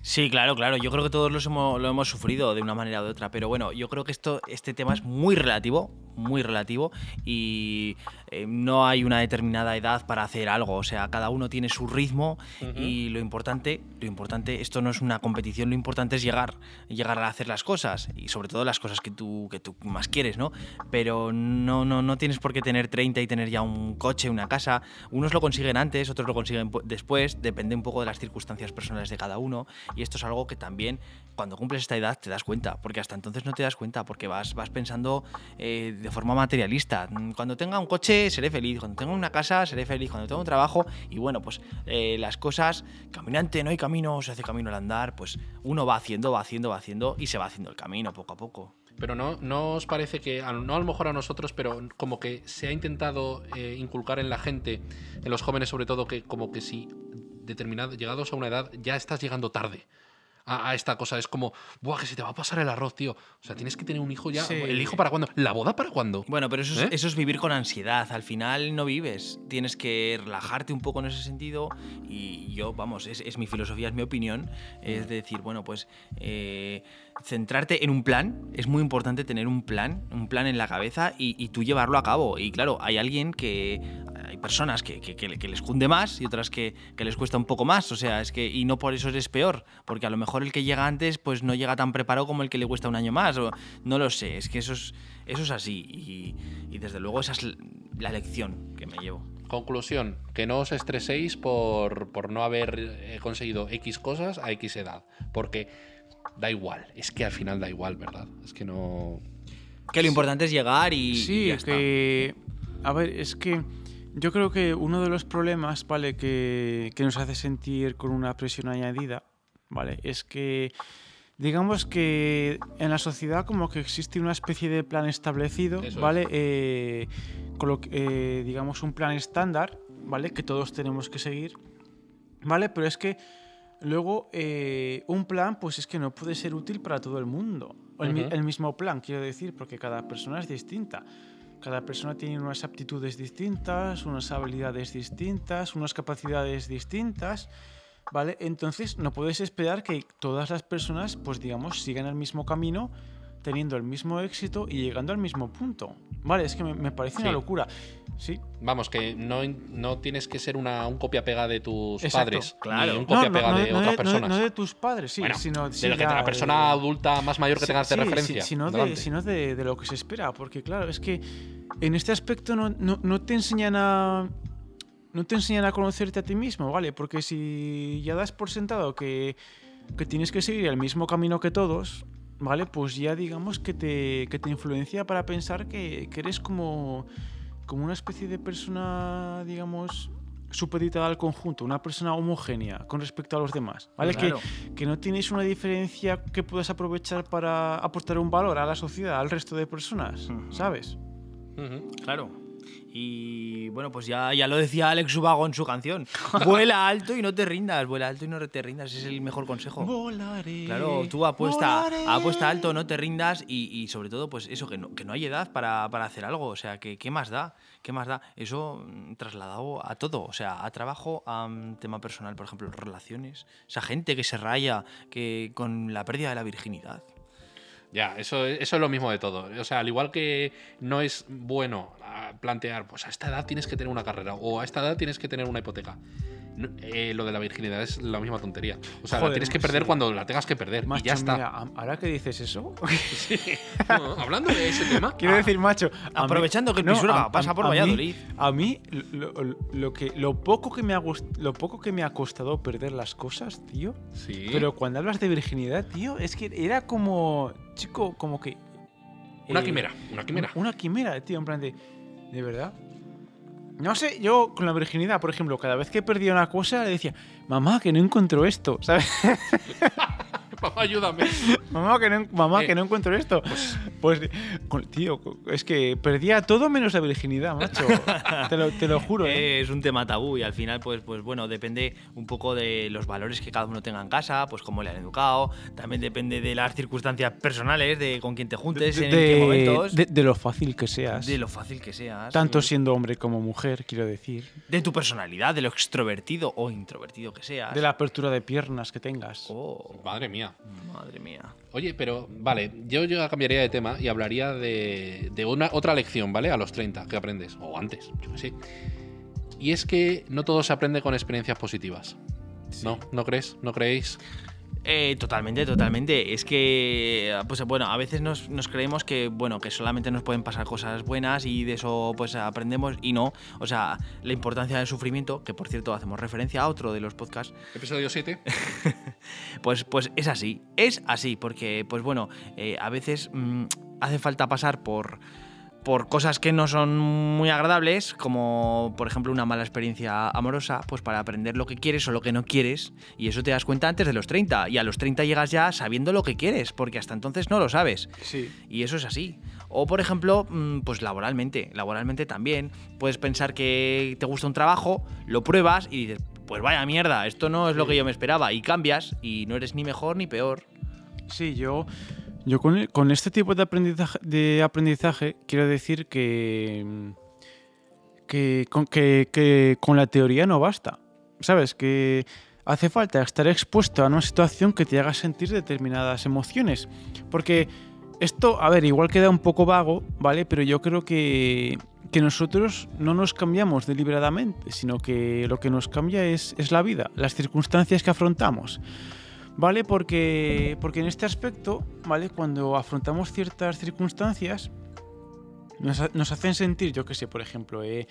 Sí, claro, claro. Yo creo que todos los hemos, lo hemos sufrido de una manera u otra. Pero bueno, yo creo que esto, este tema es muy relativo, muy relativo. Y eh, no hay una determinada edad para hacer algo. O sea, cada uno tiene su ritmo. Y lo importante, lo importante, esto no es una competición, lo importante es llegar, llegar a hacer las cosas. Y sobre todo las cosas que tú, que tú más quieres, ¿no? Pero no, no, no tienes por qué tener 30 y tener ya un coche, una casa. Unos lo consiguen antes, otros lo consiguen pu- después. Depende un poco de las circunstancias personales de cada uno. Y esto es algo que también, cuando cumples esta edad, te das cuenta. Porque hasta entonces no te das cuenta, porque vas, vas pensando eh, de forma materialista. Mm, Cuando tenga un coche, seré feliz. Cuando tenga una casa, seré feliz. Cuando tenga un trabajo. Y bueno, pues eh, las cosas, caminante, no hay camino, se hace camino al andar. Pues uno va haciendo, va haciendo, va haciendo y se va haciendo el camino poco a poco. Pero no, no os parece que, no a lo mejor a nosotros, pero como que se ha intentado eh, inculcar en la gente, en los jóvenes sobre todo, que como que si determinado, llegados a una edad ya estás llegando tarde. A, a esta cosa. Es como, buah, que se te va a pasar el arroz, tío. O sea, tienes que tener un hijo ya. Sí. ¿El hijo para cuándo? ¿La boda para cuándo? Bueno, pero eso es, ¿Eh? eso es vivir con ansiedad. Al final no vives. Tienes que relajarte un poco en ese sentido. Y yo, vamos, es, es mi filosofía, es mi opinión. Es decir, bueno, pues eh, centrarte en un plan. Es muy importante tener un plan, un plan en la cabeza y, tú llevarlo a cabo. Y claro, hay alguien que. Hay personas que, les cunde más y otras que, les cuesta un poco más. O sea, es que. Y no por eso eres peor. Porque a lo mejor el que llega antes, pues no llega tan preparado como el que le cuesta un año más. No lo sé. Es que eso es, eso es así. Y, y desde luego esa es la lección que me llevo. Conclusión, que no os estreséis por, por no haber eh, conseguido X cosas a X edad. Porque da igual, es que al final da igual, ¿verdad? Es que no... Que lo importante es llegar y. y Sí, ya está. que. A ver, es que yo creo que uno de los problemas, ¿vale? Que, que nos hace sentir con una presión añadida, ¿vale? Es que. Digamos que en la sociedad como que existe una especie de plan establecido, Eso ¿vale? Eh, con lo que, eh, digamos un plan estándar, ¿vale? Que todos tenemos que seguir, ¿vale? Pero es que luego eh, un plan pues es que no puede ser útil para todo el mundo. O el, el mismo plan, quiero decir, porque cada persona es distinta. Cada persona tiene unas aptitudes distintas, unas habilidades distintas, unas capacidades distintas, ¿vale? Entonces no puedes esperar que todas las personas, pues digamos, sigan el mismo camino, teniendo el mismo éxito y llegando al mismo punto. Vale, es que me, me parece una locura. Sí, Vamos, que no, no tienes que ser una, un copia-pega de tus Exacto, padres, claro. ni un No, no, copia-pega no de otras personas. no de tus padres, sí, Bueno, sino de sí, lo que ya, la persona de- adulta más mayor que Sí, tengas de referencia. sino, de, delante. sino de, de lo que se espera, porque claro, es que en este aspecto no, no- no te enseñan a... No te enseñan a conocerte a ti mismo, ¿vale? Porque si ya das por sentado que, que tienes que seguir el mismo camino que todos, ¿vale? Pues ya digamos que te, que te influencia para pensar que, que eres como, como una especie de persona, digamos, supeditada al conjunto, una persona homogénea con respecto a los demás, ¿vale? Claro. Que, que no tienes una diferencia que puedas aprovechar para aportar un valor a la sociedad, al resto de personas. ¿sabes? Claro. Y bueno, pues ya, ya lo decía Alex Ubago en su canción. [LAUGHS] Vuela alto y no te rindas, vuela alto y no te rindas, es el mejor consejo. Volaré. Claro, tú apuesta, volaré. apuesta alto, no te rindas y, y sobre todo, pues eso, que no, que no hay edad para, para hacer algo. O sea, que ¿qué más da? ¿Qué más da? Eso mm, trasladado a todo, o sea, a trabajo, a un tema personal, por ejemplo, relaciones. Esa gente que se raya que con la pérdida de la virginidad. Ya, eso, eso es lo mismo de todo. O sea, al igual que no es bueno ah, plantear, pues a esta edad tienes que tener una carrera o a esta edad tienes que tener una hipoteca. Eh, lo de la virginidad es la misma tontería. O sea, la tienes que perder sí. cuando la tengas que perder. Macho, y ya está. mira, ahora que dices eso, [LAUGHS] No, hablando de ese tema, [LAUGHS] quiero decir, macho. mí- Aprovechando que el no, a- pasa por a mí- Valladolid. A mí, lo, lo- lo que, lo, poco que me ha lo poco que me ha costado perder las cosas, tío. sí. Pero cuando hablas de virginidad, tío, es que era como. Chico, como que. una eh, quimera, una quimera. Una quimera, tío, en plan de. ¿De verdad? No sé, yo con la virginidad, por ejemplo, cada vez que perdía una cosa, le decía, mamá, que no encuentro esto, ¿sabes? [LAUGHS] [LAUGHS] Papá, ayúdame. mamá, que no, mamá, Eh, que no encuentro esto. Pues, con- tío, es que perdía todo menos la virginidad, macho. [LAUGHS] te, lo, te lo juro, ¿eh? Es un tema tabú y al final, pues, pues bueno, depende un poco de los valores que cada uno tenga en casa, pues cómo le han educado, también depende de las circunstancias personales, de con quién te juntes, en qué momentos, de- de lo fácil que seas. de lo fácil que seas, Tanto siendo hombre como mujer, quiero decir. de tu personalidad, de lo extrovertido o introvertido que seas. De la apertura de piernas que tengas. Oh, Madre mía. Madre mía. Oye, pero vale, yo, yo cambiaría de tema y hablaría de, de una otra lección, ¿vale? A los 30 que aprendes, o antes, yo qué sé. Y es que no todo se aprende con experiencias positivas. ¿No? ¿No crees? ¿No creéis? Eh, totalmente, totalmente. Es que, pues bueno, a veces nos, nos creemos que, bueno, que solamente nos pueden pasar cosas buenas y de eso pues aprendemos y no. O sea, la importancia del sufrimiento, que por cierto hacemos referencia a otro de los podcasts, [LAUGHS] Episodio 7. [LAUGHS] pues, pues es así. Es así, porque, pues bueno, eh, a veces mm, hace falta pasar por por cosas que no son muy agradables, como por ejemplo una mala experiencia amorosa, pues para aprender lo que quieres o lo que no quieres, y eso te das cuenta antes de los 30, y a los 30 llegas ya sabiendo lo que quieres, porque hasta entonces no lo sabes. Sí. Y eso es así. O por ejemplo, mm, pues laboralmente, laboralmente también, puedes pensar que te gusta un trabajo, lo pruebas y dices, pues vaya mierda, esto no es lo que yo me esperaba. Y cambias y no eres ni mejor ni peor. Sí, yo, yo con, con este tipo de aprendizaje, de aprendizaje quiero decir que, que, con, que, que con la teoría no basta. ¿Sabes? Que hace falta estar expuesto a una situación que te haga sentir determinadas emociones. Porque esto, a ver, igual queda un poco vago, ¿vale? Pero yo creo que, que nosotros no nos cambiamos deliberadamente, sino que lo que nos cambia es, es la vida, las circunstancias que afrontamos. ¿Vale? Porque, porque en este aspecto, ¿vale? Cuando afrontamos ciertas circunstancias, nos, nos hacen sentir, yo qué sé, por ejemplo, eh,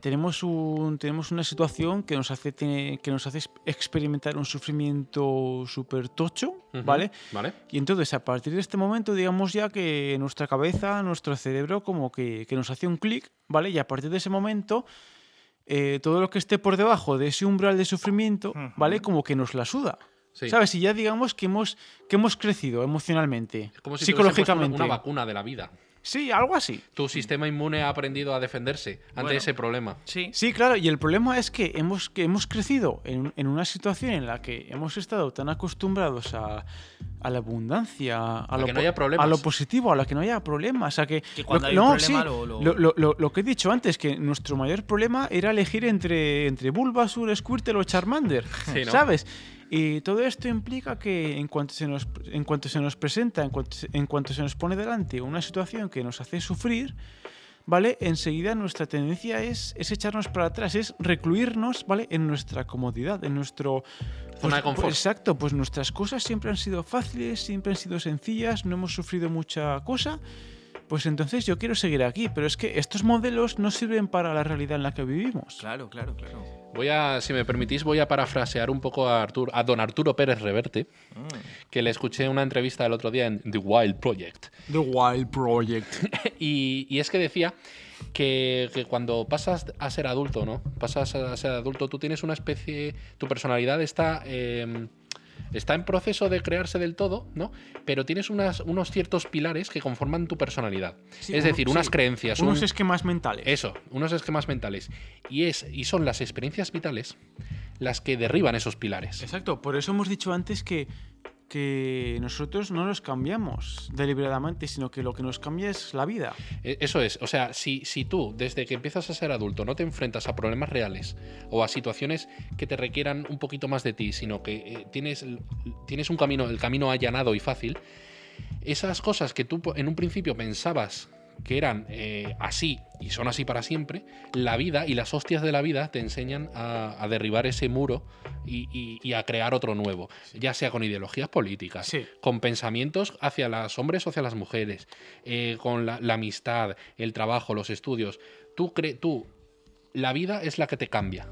tenemos, un, tenemos una situación que nos hace, que nos hace ex- experimentar un sufrimiento súper tocho, ¿vale? ¿Vale? Y entonces, a partir de este momento, digamos ya que nuestra cabeza, nuestro cerebro, como que, que nos hace un clic, ¿vale? Y a partir de ese momento, eh, todo lo que esté por debajo de ese umbral de sufrimiento, ¿vale? Como que nos la suda. Sí. ¿Sabes? Y ya digamos que hemos, que hemos crecido emocionalmente, Es como si psicológicamente. Una, una vacuna de la vida. Sí, algo así. Tu sistema inmune ha aprendido a defenderse ante Bueno. ese problema. Sí. Sí, claro, y el problema es que hemos, que hemos crecido en, en una situación en la que hemos estado tan acostumbrados a, a la abundancia, a, lo, que no haya problemas. a lo positivo, a la que no haya problemas. A que, Que cuando lo- hay un no, problema sí, lo- lo- lo, lo- lo- lo que he dicho antes, que nuestro mayor problema era elegir entre, entre Bulbasaur, Squirtle o Charmander, [LAUGHS] Sí, ¿no? ¿sabes? Y todo esto implica que en cuanto se nos, en cuanto se nos presenta, en cuanto en cuanto se nos pone delante una situación que nos hace sufrir, ¿vale? Enseguida nuestra tendencia es, es echarnos para atrás, es recluirnos, ¿vale? En nuestra comodidad, en nuestro... Zona de pues, confort. exacto, pues nuestras cosas siempre han sido fáciles, siempre han sido sencillas, no hemos sufrido mucha cosa. Pues entonces yo quiero seguir aquí, pero es que estos modelos no sirven para la realidad en la que vivimos. Claro, claro, claro. Voy a, si me permitís, voy a parafrasear un poco a, Artur- a don Arturo Pérez Reverte, que le escuché una entrevista el otro día en The Wild Project. The Wild Project. [LAUGHS] Y, y es que decía que, que cuando pasas a ser adulto, ¿no? Pasas a ser adulto, tú tienes una especie. Tu personalidad está. eh, está en proceso de crearse del todo, ¿no? Pero tienes unas, unos ciertos pilares que conforman tu personalidad. Sí, es decir, unas sí, creencias. Unos un- esquemas mentales. eso, unos esquemas mentales. Y, es, y son las experiencias vitales las que derriban esos pilares. Exacto, por eso hemos dicho antes que, que nosotros no nos cambiamos deliberadamente, sino que lo que nos cambia es la vida. E- Eso es, o sea, si, si tú desde que empiezas a ser adulto no te enfrentas a problemas reales o a situaciones que te requieran un poquito más de ti, sino que eh, tienes, tienes un camino, el camino allanado y fácil, esas cosas que tú en un principio pensabas que eran eh, así y son así para siempre, la vida y las hostias de la vida te enseñan a, a derribar ese muro y, y- y a crear otro nuevo, ya sea con ideologías políticas, Sí. con pensamientos hacia los hombres o hacia las mujeres, eh, con la, la amistad, el trabajo, los estudios. Tú, cre tú, la vida es la que te cambia.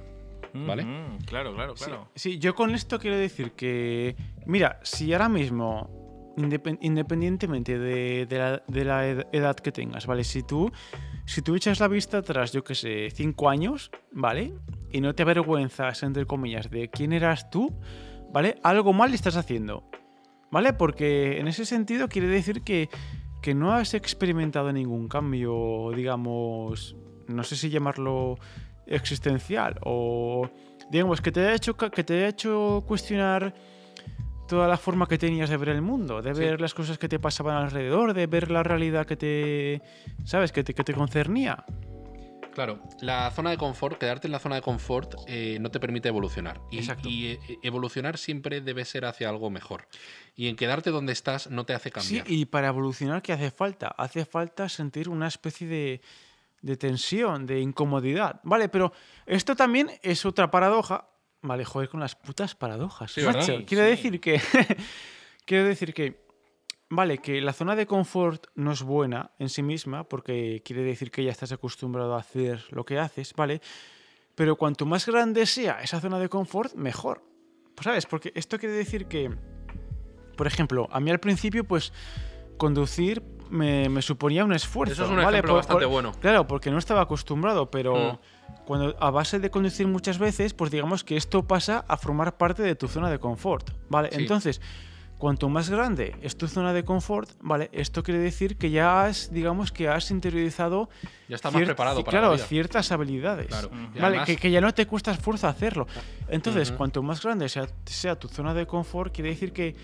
¿Vale? Claro, claro, claro. Sí, yo con esto quiero decir que, mira, si ahora mismo, independientemente de, la, edad que tengas, ¿vale? Si tú, si tú echas la vista atrás, yo qué sé, cinco años, ¿vale? Y no te avergüenzas, entre comillas, de quién eras tú, ¿vale? Algo mal estás haciendo, ¿vale? Porque en ese sentido quiere decir que, que no has experimentado ningún cambio, digamos, no sé si llamarlo existencial o digamos que te haya hecho que te haya hecho cuestionar toda la forma que tenías de ver el mundo, de Sí. ver las cosas que te pasaban alrededor, de ver la realidad que te sabes que te, que te concernía. Claro, la zona de confort, quedarte en la zona de confort eh, no te permite evolucionar. Y, Exacto. y, eh, evolucionar siempre debe ser hacia algo mejor. Y en quedarte donde estás no te hace Sí, cambiar. y para evolucionar qué hace falta? Hace falta sentir una especie de de tensión, de incomodidad. Vale, pero esto también es otra paradoja. Vale, joder con las putas paradojas. Quiero sí. decir que [LAUGHS] quiero decir que Vale, que la zona de confort no es buena en sí misma, porque quiere decir que ya estás acostumbrado a hacer lo que haces, ¿vale? Pero cuanto más grande sea esa zona de confort, mejor. Pues, ¿Sabes? Porque esto quiere decir que, por ejemplo, a mí al principio, pues, conducir me, me suponía un esfuerzo. Eso es un ¿vale? ejemplo bastante bueno. Claro, porque no estaba acostumbrado, pero Mm. cuando a base de conducir muchas veces, pues digamos que esto pasa a formar parte de tu zona de confort, ¿vale? Sí. Entonces, cuanto más grande es tu zona de confort, ¿vale? Esto quiere decir que ya has, digamos, que has interiorizado Ya está más cier- preparado para claro, la vida. ciertas habilidades. Claro. Vale, además- que, que ya no te cuesta esfuerzo hacerlo. Entonces, cuanto más grande sea, sea tu zona de confort, quiere decir que,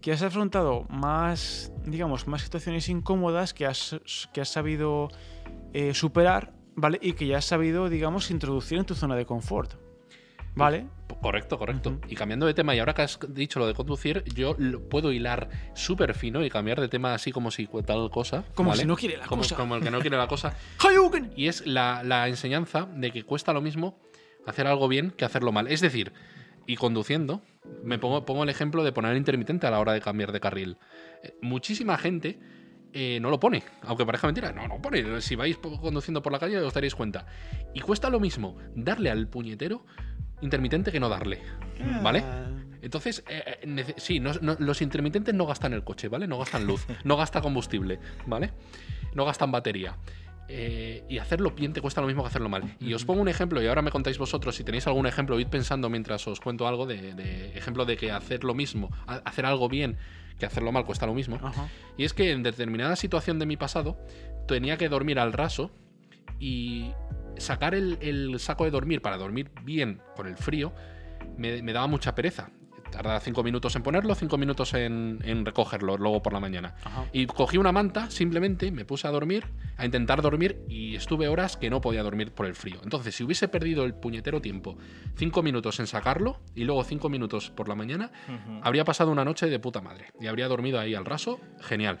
que has afrontado más, digamos, más situaciones incómodas que has, que has sabido eh, superar, ¿vale? Y que ya has sabido, digamos, introducir en tu zona de confort. ¿Vale? Correcto, correcto. Y cambiando de tema, y ahora que has dicho lo de conducir, yo lo puedo hilar súper fino y cambiar de tema así como si tal cosa. Como ¿vale? si no quiere la como, cosa. Como el que no quiere la cosa. [LAUGHS] Y es la, la enseñanza de que cuesta lo mismo hacer algo bien que hacerlo mal. Es decir, y conduciendo, me pongo, pongo el ejemplo de poner el intermitente a la hora de cambiar de carril. Eh, muchísima gente eh, no lo pone, aunque parezca mentira, no, no pone. Si vais conduciendo por la calle os daréis cuenta. Y cuesta lo mismo darle al puñetero intermitente que no darle. ¿Vale? Ah, Entonces, eh, sí, no- no- los intermitentes no gastan el coche, ¿vale? No gastan luz, no gasta combustible, ¿vale? No gastan batería. Eh, y hacerlo bien te cuesta lo mismo que hacerlo mal. Y os pongo un ejemplo, y ahora me contáis vosotros, si tenéis algún ejemplo, id pensando mientras os cuento algo de, de ejemplo de que hacer lo mismo, hacer algo bien que hacerlo mal cuesta lo mismo. Ajá. Y es que en determinada situación de mi pasado tenía que dormir al raso y sacar el, el saco de dormir para dormir bien con el frío me, me daba mucha pereza. Tardaba cinco minutos en ponerlo, cinco minutos en, en recogerlo luego por la mañana. Ajá. Y cogí una manta, simplemente me puse a dormir, a intentar dormir y estuve horas que no podía dormir por el frío. Entonces, si hubiese perdido el puñetero tiempo, cinco minutos en sacarlo y luego cinco minutos por la mañana, habría pasado una noche de puta madre y habría dormido ahí al raso, genial.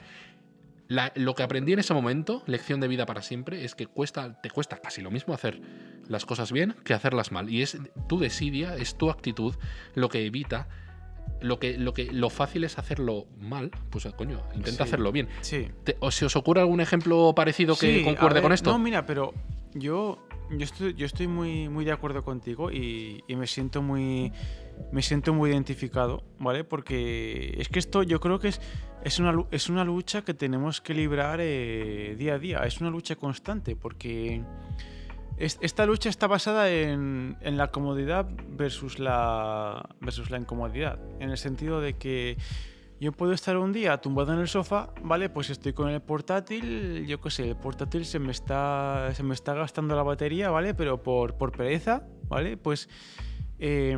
La- lo que aprendí en ese momento, lección de vida para siempre, es que cuesta, te cuesta casi lo mismo hacer las cosas bien que hacerlas mal. Y es tu desidia, es tu actitud lo que evita. Lo que, lo que lo fácil es hacerlo mal, pues coño, intenta Sí. hacerlo bien. Sí. Te- ¿O si os ocurre algún ejemplo parecido que Sí, concuerde ver, con esto? No, mira, pero yo, yo estoy, yo estoy muy, muy de acuerdo contigo y, y me siento muy me siento muy identificado, ¿vale? Porque es que esto yo creo que es, es, una, es una lucha que tenemos que librar eh, día a día, es una lucha constante, porque es- esta lucha está basada en, en la comodidad versus la, versus la incomodidad, en el sentido de que yo puedo estar un día tumbado en el sofá, ¿vale? Pues estoy con el portátil, yo qué sé, el portátil se me está, se me está gastando la batería, ¿vale? Pero por, por pereza, ¿vale? Pues eh,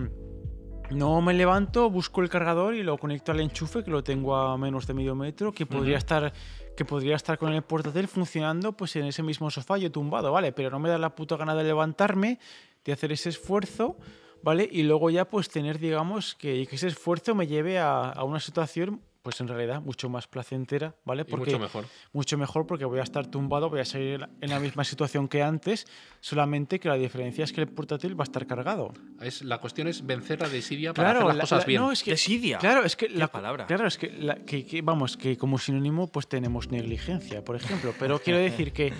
no me levanto, busco el cargador y lo conecto al enchufe que lo tengo a menos de medio metro, que podría estar que podría estar con el portátil funcionando pues en ese mismo sofá yo tumbado, ¿vale? Pero no me da la puta gana de levantarme, de hacer ese esfuerzo, ¿vale? Y luego ya pues tener, digamos, que, que ese esfuerzo me lleve a, a una situación pues en realidad mucho más placentera, ¿vale? Y mucho mejor. mucho mejor porque voy a estar tumbado, voy a seguir en la misma situación que antes, solamente que la diferencia es que el portátil va a estar cargado. Es, la cuestión es vencer la desidia para hacer las la- cosas la- bien. no, es que, Desidia. Claro, es que la palabra. Claro, es que, la- que- que, vamos, que como sinónimo pues tenemos negligencia, por ejemplo. [LAUGHS] Pero quiero decir que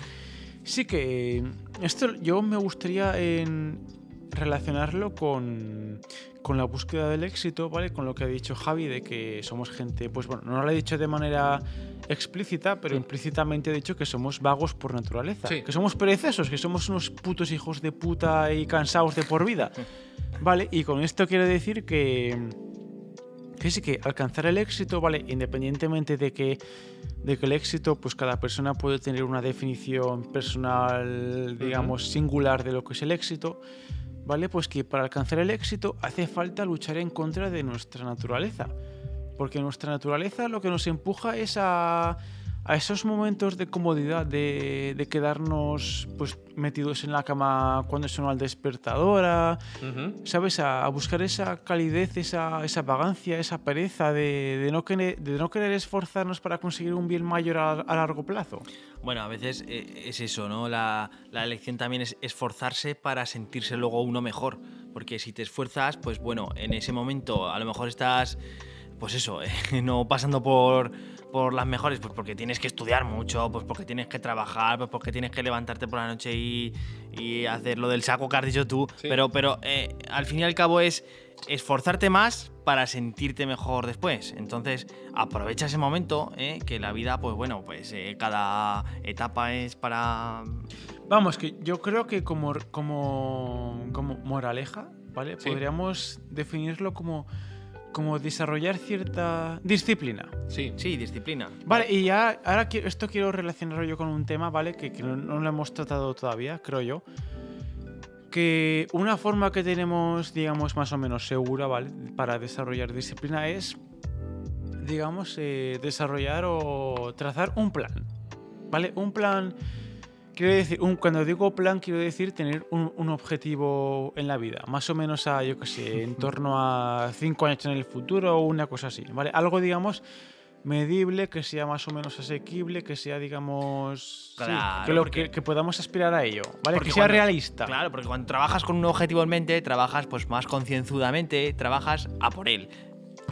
sí que esto yo me gustaría en relacionarlo con, con la búsqueda del éxito, ¿vale? Con lo que ha dicho Javi de que somos gente, pues bueno, no lo ha dicho de manera explícita, pero Sí. implícitamente ha dicho que somos vagos por naturaleza, Sí. que somos perezosos, que somos unos putos hijos de puta y cansados de por vida. Vale, y con esto quiero decir que que sí que alcanzar el éxito, vale, independientemente de que, de que el éxito, pues cada persona puede tener una definición personal, digamos, singular de lo que es el éxito, vale, pues que para alcanzar el éxito hace falta luchar en contra de nuestra naturaleza, porque nuestra naturaleza lo que nos empuja es a, a esos momentos de comodidad, de, de quedarnos pues metidos en la cama cuando suena el despertadora, Ujú. ¿sabes? A, a buscar esa calidez, esa, esa vagancia, esa pereza de, de no querer, de no querer esforzarnos para conseguir un bien mayor a, a largo plazo. Bueno, a veces eh, es eso, ¿no? La, la elección también es esforzarse para sentirse luego uno mejor. Porque si te esfuerzas, pues bueno, en ese momento a lo mejor estás, pues eso, [LAUGHS] eh, no pasando por, por las mejores, pues porque tienes que estudiar mucho, pues porque tienes que trabajar, pues porque tienes que levantarte por la noche y, y hacer lo del saco que has dicho tú. Sí. Pero, pero eh, al fin y al cabo es esforzarte más para sentirte mejor después. Entonces, aprovecha ese momento, ¿eh? que la vida, pues bueno, pues eh, cada etapa es para... Vamos, que yo creo que como, como, como moraleja, ¿vale? Sí. Podríamos definirlo como como desarrollar cierta disciplina. Sí. Sí, disciplina. Vale, y ya, ahora esto quiero relacionarlo yo con un tema, ¿vale? Que, que no, no lo hemos tratado todavía, creo yo. Que una forma que tenemos, digamos, más o menos segura, ¿vale? Para desarrollar disciplina es, digamos, eh, desarrollar o trazar un plan, ¿vale? Un plan, quiero decir, un, cuando digo plan, quiero decir tener un, un objetivo en la vida, más o menos a, yo qué sé, en [LAUGHS] torno a cinco años en el futuro o una cosa así, ¿vale? Algo, digamos, medible, que sea más o menos asequible, que sea, digamos, sí, que, lo- porque- que, que podamos aspirar a ello, ¿vale? Porque Que sea cuando- realista. Claro, porque cuando trabajas con un objetivo en mente, trabajas pues más concienzudamente, trabajas a por él.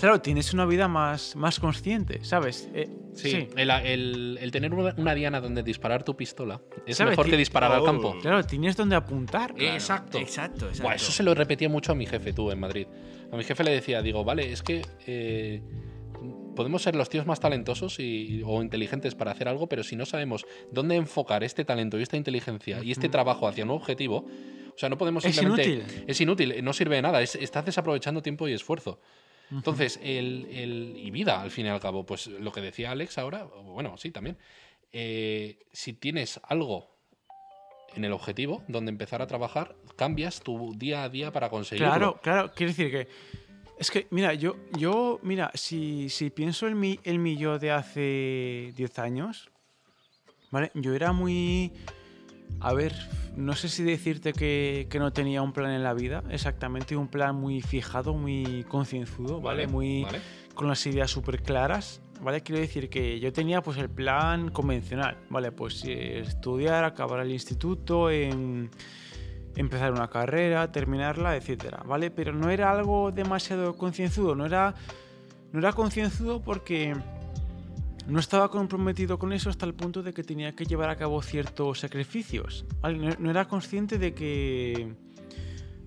Claro, tienes una vida más, más consciente, ¿sabes? Eh, Sí, El, el- el tener una, diana donde disparar tu pistola es ¿Sabe? mejor que disparar al campo. Claro, tienes donde apuntar. Exacto. Exacto, exacto. Buah, eso se lo repetía mucho a mi jefe, tú, en Madrid. A mi jefe le decía, digo, vale, es que eh, podemos ser los tíos más talentosos y, o inteligentes para hacer algo, pero si no sabemos dónde enfocar este talento y esta inteligencia y este trabajo hacia un objetivo, o sea, no podemos Es simplemente... inútil. Es inútil, no sirve de nada, es- estás desaprovechando tiempo y esfuerzo. Entonces, el, el- y vida, al fin y al cabo, pues lo que decía Alex ahora, bueno, sí, también. eh, si tienes algo en el objetivo donde empezar a trabajar, cambias tu día a día para conseguirlo. Claro, claro, quiero decir que. Es que, mira, yo, yo mira, si, si pienso en mi, en mi yo de hace 10 años, ¿vale? Yo era muy. A ver, no sé si decirte que, que no tenía un plan en la vida, exactamente, un plan muy fijado, muy concienzudo, ¿vale? Muy vale. con las ideas súper claras, ¿vale? Quiero decir que yo tenía pues el plan convencional, ¿vale? Pues eh, estudiar, acabar el instituto, em, empezar una carrera, terminarla, etcétera, ¿vale? Pero no era algo demasiado concienzudo, no era, no era concienzudo porque no estaba comprometido con eso hasta el punto de que tenía que llevar a cabo ciertos sacrificios, no era consciente de que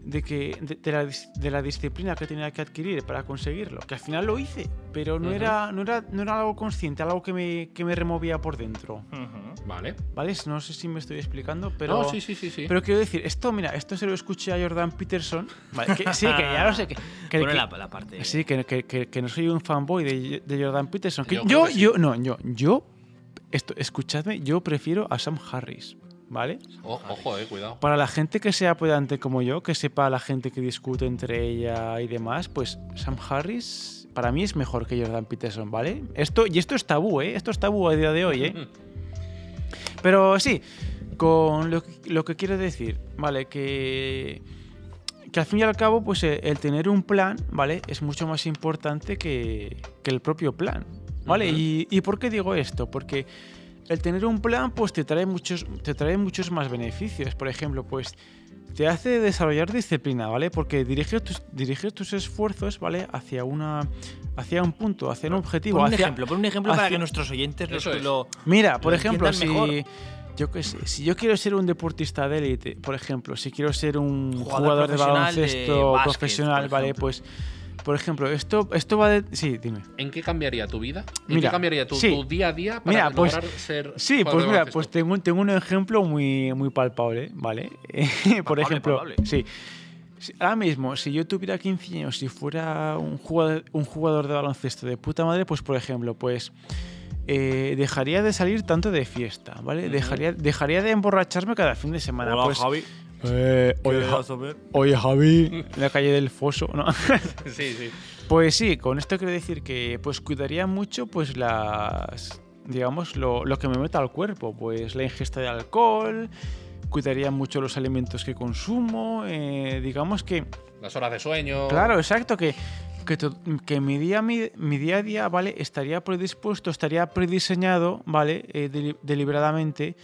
de que de, de la, de la disciplina que tenía que adquirir para conseguirlo, que al final lo hice, pero no era no era no era algo consciente, algo que me, que me removía por dentro. Vale. ¿vale? No sé si me estoy explicando, pero no, sí, sí, sí, sí. pero quiero decir, esto, mira, esto se lo escuché a Jordan Peterson. Vale, que, sí, que ya lo sé. Que, [LAUGHS] que- Bueno, que- la, la parte. sí, que, que- que- que no soy un fanboy de, de Jordan Peterson. Que Yo yo, creo que sí. yo, no, yo, yo, esto, escuchadme, yo prefiero a Sam Harris, ¿vale? O- ojo, eh, cuidado. Para la gente que sea pedante como yo, que sepa la gente que discute entre ella y demás, pues Sam Harris para mí es mejor que Jordan Peterson, ¿vale? Esto, y esto es tabú, ¿eh? Esto es tabú a día de hoy, ¿eh? Pero sí, con lo, que- lo que quiero decir, ¿vale? Que, que al fin y al cabo, pues eh, el tener un plan, ¿vale? Es mucho más importante que, que el propio plan, ¿vale? ¿Y por qué digo esto? Porque el tener un plan, pues te trae muchos, te trae muchos más beneficios. Por ejemplo, pues te hace desarrollar disciplina, ¿vale? Porque diriges tus, diriges tus esfuerzos, ¿vale? Hacia una hacia un punto, hacia un objetivo. Pon un hacia- ejemplo, pon un ejemplo para que nuestros oyentes los- lo. Mira, por lo ejemplo, si yo qué sé, si yo quiero ser un deportista de élite, por ejemplo, si quiero ser un Jugador jugador, de baloncesto básquet, profesional, por vale, pues por ejemplo, esto esto va de sí, dime. ¿En qué cambiaría tu vida? ¿En Mira, qué cambiaría tu, sí. tu día a día para Mira, pues- lograr ser Sí, pues mira, pues tengo, un- tengo un ejemplo muy, muy palpable, ¿vale? [LAUGHS] por ejemplo, palpable. sí. Ahora mismo, si yo tuviera 15 años, si fuera un jugador, un jugador de baloncesto de puta madre, pues por ejemplo, pues eh, dejaría de salir tanto de fiesta, ¿vale? Dejaría, dejaría de emborracharme cada fin de semana. Hola, pues, Javi. Eh, ¿qué oye, Ja- vas a ver? oye, Javi, en la calle del Foso, ¿no? [LAUGHS] Sí, sí. Pues sí, con esto quiero decir que pues cuidaría mucho pues las digamos lo, lo que me meta al cuerpo, pues la ingesta de alcohol, cuidaría mucho los alimentos que consumo, eh, digamos que Las horas de sueño. claro, exacto que que, to- que mi día mi, mi día a día, ¿vale? Estaría predispuesto, estaría prediseñado, ¿vale? Eh, deli- deliberadamente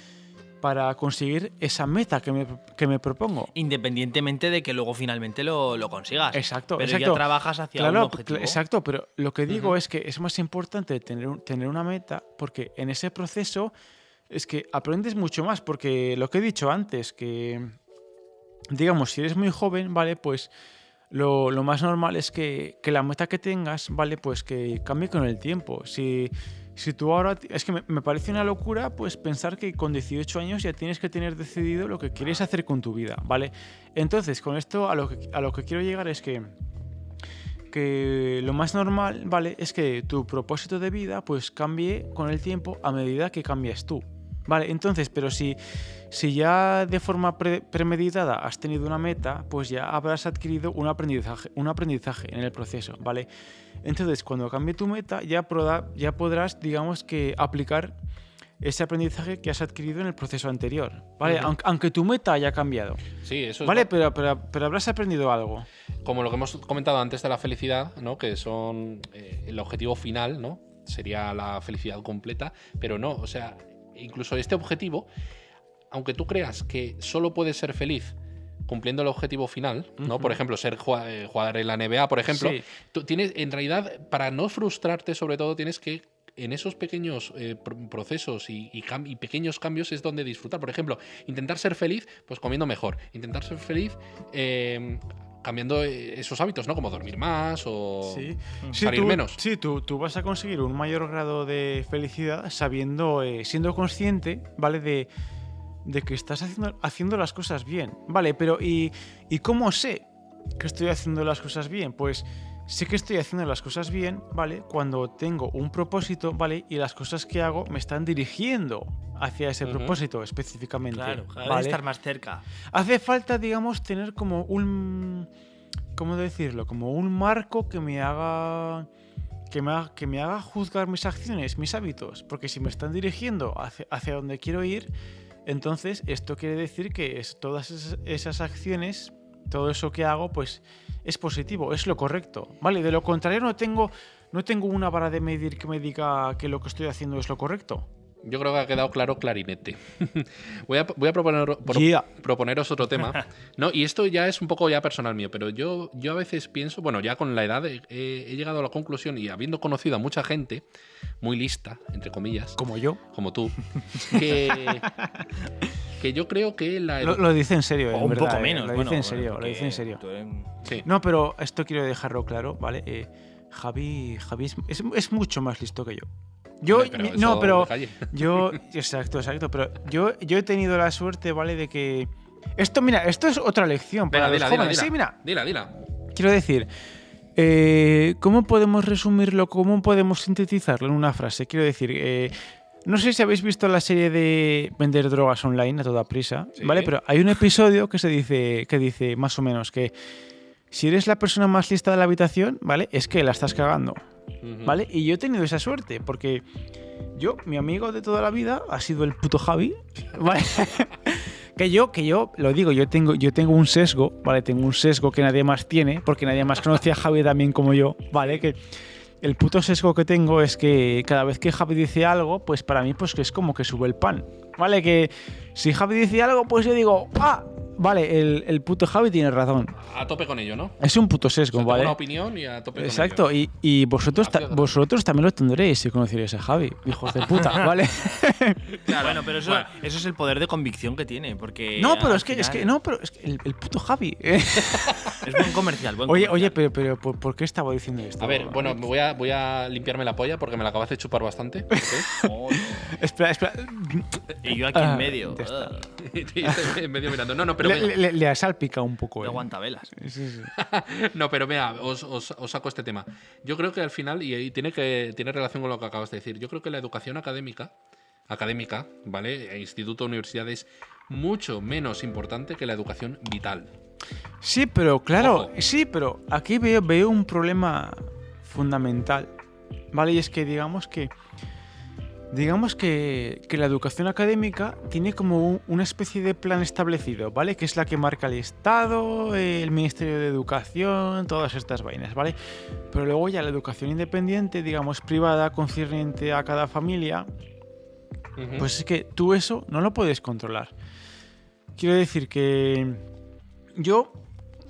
para conseguir esa meta que me, que me propongo. Independientemente de que luego finalmente lo, lo consigas. Exacto, Pero exacto. ya trabajas hacia Claro, un objetivo. exacto, pero lo que digo es que es más importante tener, tener una meta porque en ese proceso es que aprendes mucho más, porque lo que he dicho antes, que digamos, si eres muy joven, ¿vale? Pues lo, lo más normal es que, que la meta que tengas, ¿vale? Pues que cambie con el tiempo. Si, si tú ahora... Es que me, me parece una locura, pues pensar que con 18 años ya tienes que tener decidido lo que quieres hacer con tu vida, ¿vale? Entonces, con esto a lo que, a lo que quiero llegar es que que lo más normal, ¿vale? Es que tu propósito de vida pues cambie con el tiempo a medida que cambias tú. Vale, entonces, pero si, si ya de forma pre- premeditada has tenido una meta, pues ya habrás adquirido un aprendizaje, un aprendizaje en el proceso, ¿vale? Entonces, cuando cambie tu meta, ya, ya podrás, digamos que, aplicar ese aprendizaje que has adquirido en el proceso anterior, ¿vale? Aunque, aunque tu meta haya cambiado, Sí, eso es ¿vale? va- Pero, pero, pero habrás aprendido algo. como lo que hemos comentado antes de la felicidad, ¿no? Que son eh, el objetivo final, ¿no? Sería la felicidad completa, pero no, o sea, incluso este objetivo, aunque tú creas que solo puedes ser feliz cumpliendo el objetivo final, ¿no? Por ejemplo, ser eh, jugar en la NBA, por ejemplo, Sí. tú tienes, en realidad, para no frustrarte, sobre todo, tienes que en esos pequeños eh, pr- procesos y, y cam- y pequeños cambios es donde disfrutar. Por ejemplo, intentar ser feliz, pues comiendo mejor. Intentar ser feliz eh, cambiando eh, esos hábitos, ¿no? Como dormir más o Sí. salir tú, menos. Sí, tú, tú vas a conseguir un mayor grado de felicidad sabiendo, eh, siendo consciente, ¿vale? De, de que estás haciendo, haciendo las cosas bien, ¿vale? Pero ¿y, ¿y cómo sé que estoy haciendo las cosas bien? Pues sé que estoy haciendo las cosas bien, ¿vale? Cuando tengo un propósito, ¿vale? Y las cosas que hago me están dirigiendo hacia ese propósito específicamente. Claro, vez ¿vale? estar más cerca. Hace falta, digamos, tener como un. ¿Cómo decirlo? Como un marco que me haga. Que me haga, que me haga juzgar mis acciones, mis hábitos. Porque si me están dirigiendo hacia, hacia donde quiero ir, entonces esto quiere decir que es, todas esas, esas acciones, todo eso que hago, pues es positivo, es lo correcto. ¿Vale? De lo contrario, no tengo, no tengo una vara de medir que me diga que lo que estoy haciendo es lo correcto. Yo creo que ha quedado claro clarinete. [LAUGHS] voy, a, voy a proponer, pro- Yeah. proponeros otro tema. [LAUGHS] ¿no? Y esto ya es un poco ya personal mío, pero yo, yo a veces pienso, bueno, ya con la edad he, he llegado a la conclusión y habiendo conocido a mucha gente muy lista, entre comillas, Como yo. como tú, [LAUGHS] que, que yo creo que la Lo, lo dice en serio, O en un verdad, poco eh, menos. Lo bueno, dice en bueno, serio, lo dice en serio. tú eres- Sí. No, pero esto quiero dejarlo claro, ¿vale? Eh, Javi, Javi es, es- es mucho más listo que yo. Yo, pero no, pero [LAUGHS] yo, exacto, exacto, pero yo, yo he tenido la suerte, ¿vale? De que esto, mira, esto es otra lección para Venga, los dila, dila, jóvenes. dila. Sí, mira, Dila, dila. quiero decir, eh, ¿cómo podemos resumirlo? ¿Cómo podemos sintetizarlo en una frase? Quiero decir, eh, no sé si habéis visto la serie de vender drogas online a toda prisa, Sí. ¿vale? Pero hay un episodio que se dice, que dice más o menos que si eres la persona más lista de la habitación, ¿vale? Es que la estás cagando. ¿vale? Y yo he tenido esa suerte porque yo, mi amigo de toda la vida ha sido el puto Javi, [LAUGHS] ¿vale? [LAUGHS] que yo, que yo, lo digo, yo tengo, yo tengo un sesgo, ¿vale? Tengo un sesgo que nadie más tiene, porque nadie más conoce a Javi también como yo, ¿vale? Que el puto sesgo que tengo es que cada vez que Javi dice algo, pues para mí pues que es como que sube el pan, ¿vale? Que si Javi dice algo, pues yo digo, ah, vale, el, el puto Javi tiene razón. A tope con ello, ¿no? Es un puto O sea, sesgo, tengo ¿vale? una opinión y a tope Exacto, con ello. y, y vosotros, ta- vosotros también lo tendréis si conocierais a Javi, hijos de puta, [LAUGHS] ¿vale? Claro. Bueno, pero eso, Bueno. eso es el poder de convicción que tiene, porque... no, pero es que, es que, no, pero es que el, el puto Javi. [LAUGHS] Es buen comercial, buen Oye, comercial. oye, pero, pero ¿por, por qué estaba diciendo esto? A ver, bueno, me voy a, voy a limpiarme la polla porque me la acabas de chupar bastante. [LAUGHS] Oh, no. Espera, espera. Y yo aquí Ah, en medio. ah, Y estoy en medio mirando. No, no, pero le, venga. le- le ha salpicado un poco. de ¿eh? aguantabelas. Sí, sí. [LAUGHS] No, pero vea, os, os- os saco este tema. Yo creo que al final, y, y tiene, que, tiene relación con lo que acabas de decir, yo creo que la educación académica, académica, ¿vale? E instituto, universidad es mucho menos importante que la educación vital. Sí, pero claro, Ojo. sí, pero aquí veo, veo un problema fundamental, ¿vale? Y es que digamos que digamos que, que la educación académica tiene como un- una especie de plan establecido, ¿vale? Que es la que marca el Estado, el Ministerio de Educación, todas estas vainas, ¿vale? Pero luego ya la educación independiente, digamos privada, concerniente a cada familia, pues es que tú eso no lo puedes controlar. Quiero decir que yo,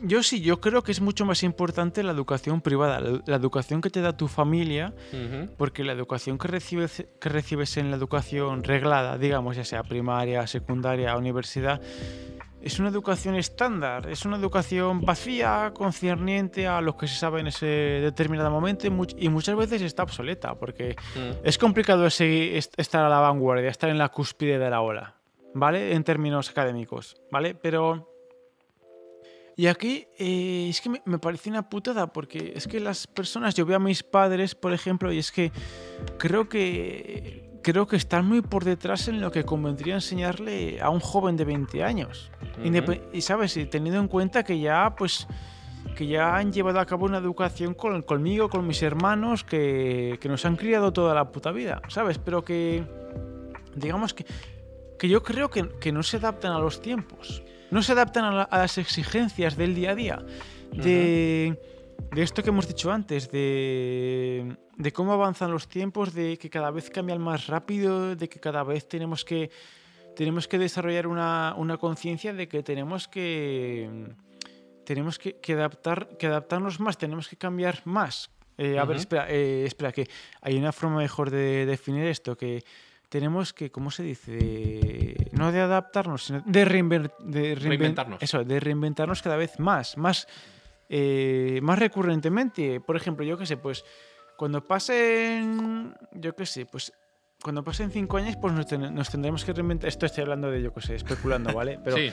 yo sí, yo creo que es mucho más importante la educación privada, la, la educación que te da tu familia, porque la educación que recibes, que recibes en la educación reglada, digamos, ya sea primaria, secundaria, universidad, es una educación estándar, es una educación vacía, concerniente a lo que se sabe en ese determinado momento y, much- y muchas veces está obsoleta, porque Mm. es complicado seguir- estar a la vanguardia, estar en la cúspide de la ola, ¿vale? En términos académicos, ¿vale? Pero Y aquí eh, es que me, me parece una putada porque es que las personas, yo veo a mis padres, por ejemplo, y es que creo que creo que están muy por detrás en lo que convendría enseñarle a un joven de 20 años. Y sabes, y teniendo en cuenta que ya pues que ya han llevado a cabo una educación con, conmigo, con mis hermanos, que, que nos han criado toda la puta vida, ¿sabes? Pero que, digamos que, que yo creo que, que no se adaptan a los tiempos, no se adaptan a, la- a las exigencias del día a día, de, de esto que hemos dicho antes, de, de cómo avanzan los tiempos, de que cada vez cambian más rápido, de que cada vez tenemos que, tenemos que desarrollar una, una conciencia de que tenemos que tenemos que, que adaptar, que adaptarnos más, tenemos que cambiar más. Eh, a ver, espera, eh, espera, que hay una forma mejor de definir esto, que tenemos que, ¿cómo se dice? No de adaptarnos, sino de, reinver- de reinven- Reinventarnos. Eso, de reinventarnos cada vez más, más, eh, más recurrentemente. Por ejemplo, yo qué sé, pues cuando pasen, yo qué sé, pues cuando pasen cinco años, pues nos, ten- nos tendremos que reinventar. Esto estoy hablando de, yo qué sé, especulando, ¿vale? [LAUGHS] Pero sí,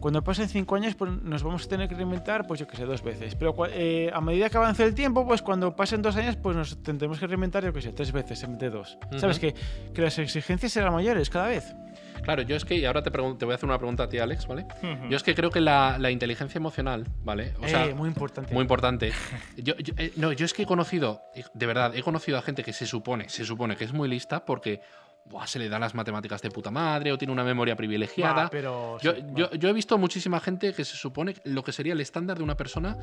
cuando pasen cinco años, pues nos vamos a tener que reinventar, pues yo qué sé, dos veces. Pero eh, a medida que avance el tiempo, pues cuando pasen dos años, pues nos tendremos que reinventar, yo qué sé, tres veces en vez de dos. ¿Sabes? Ujú. Que, que las exigencias serán mayores cada vez. Claro, yo es que, y ahora te, te voy a hacer una pregunta a ti, Alex, ¿vale? Yo es que creo que la, la inteligencia emocional, ¿vale? O sea, Eh, muy importante. Muy importante. [LAUGHS] Yo, yo- eh, no, yo es que he conocido, de verdad, he conocido a gente que se supone, se supone que es muy lista porque buah, se le dan las matemáticas de puta madre o tiene una memoria privilegiada. Pero yo, sí, yo- yo he visto muchísima gente que se supone lo que sería el estándar de una persona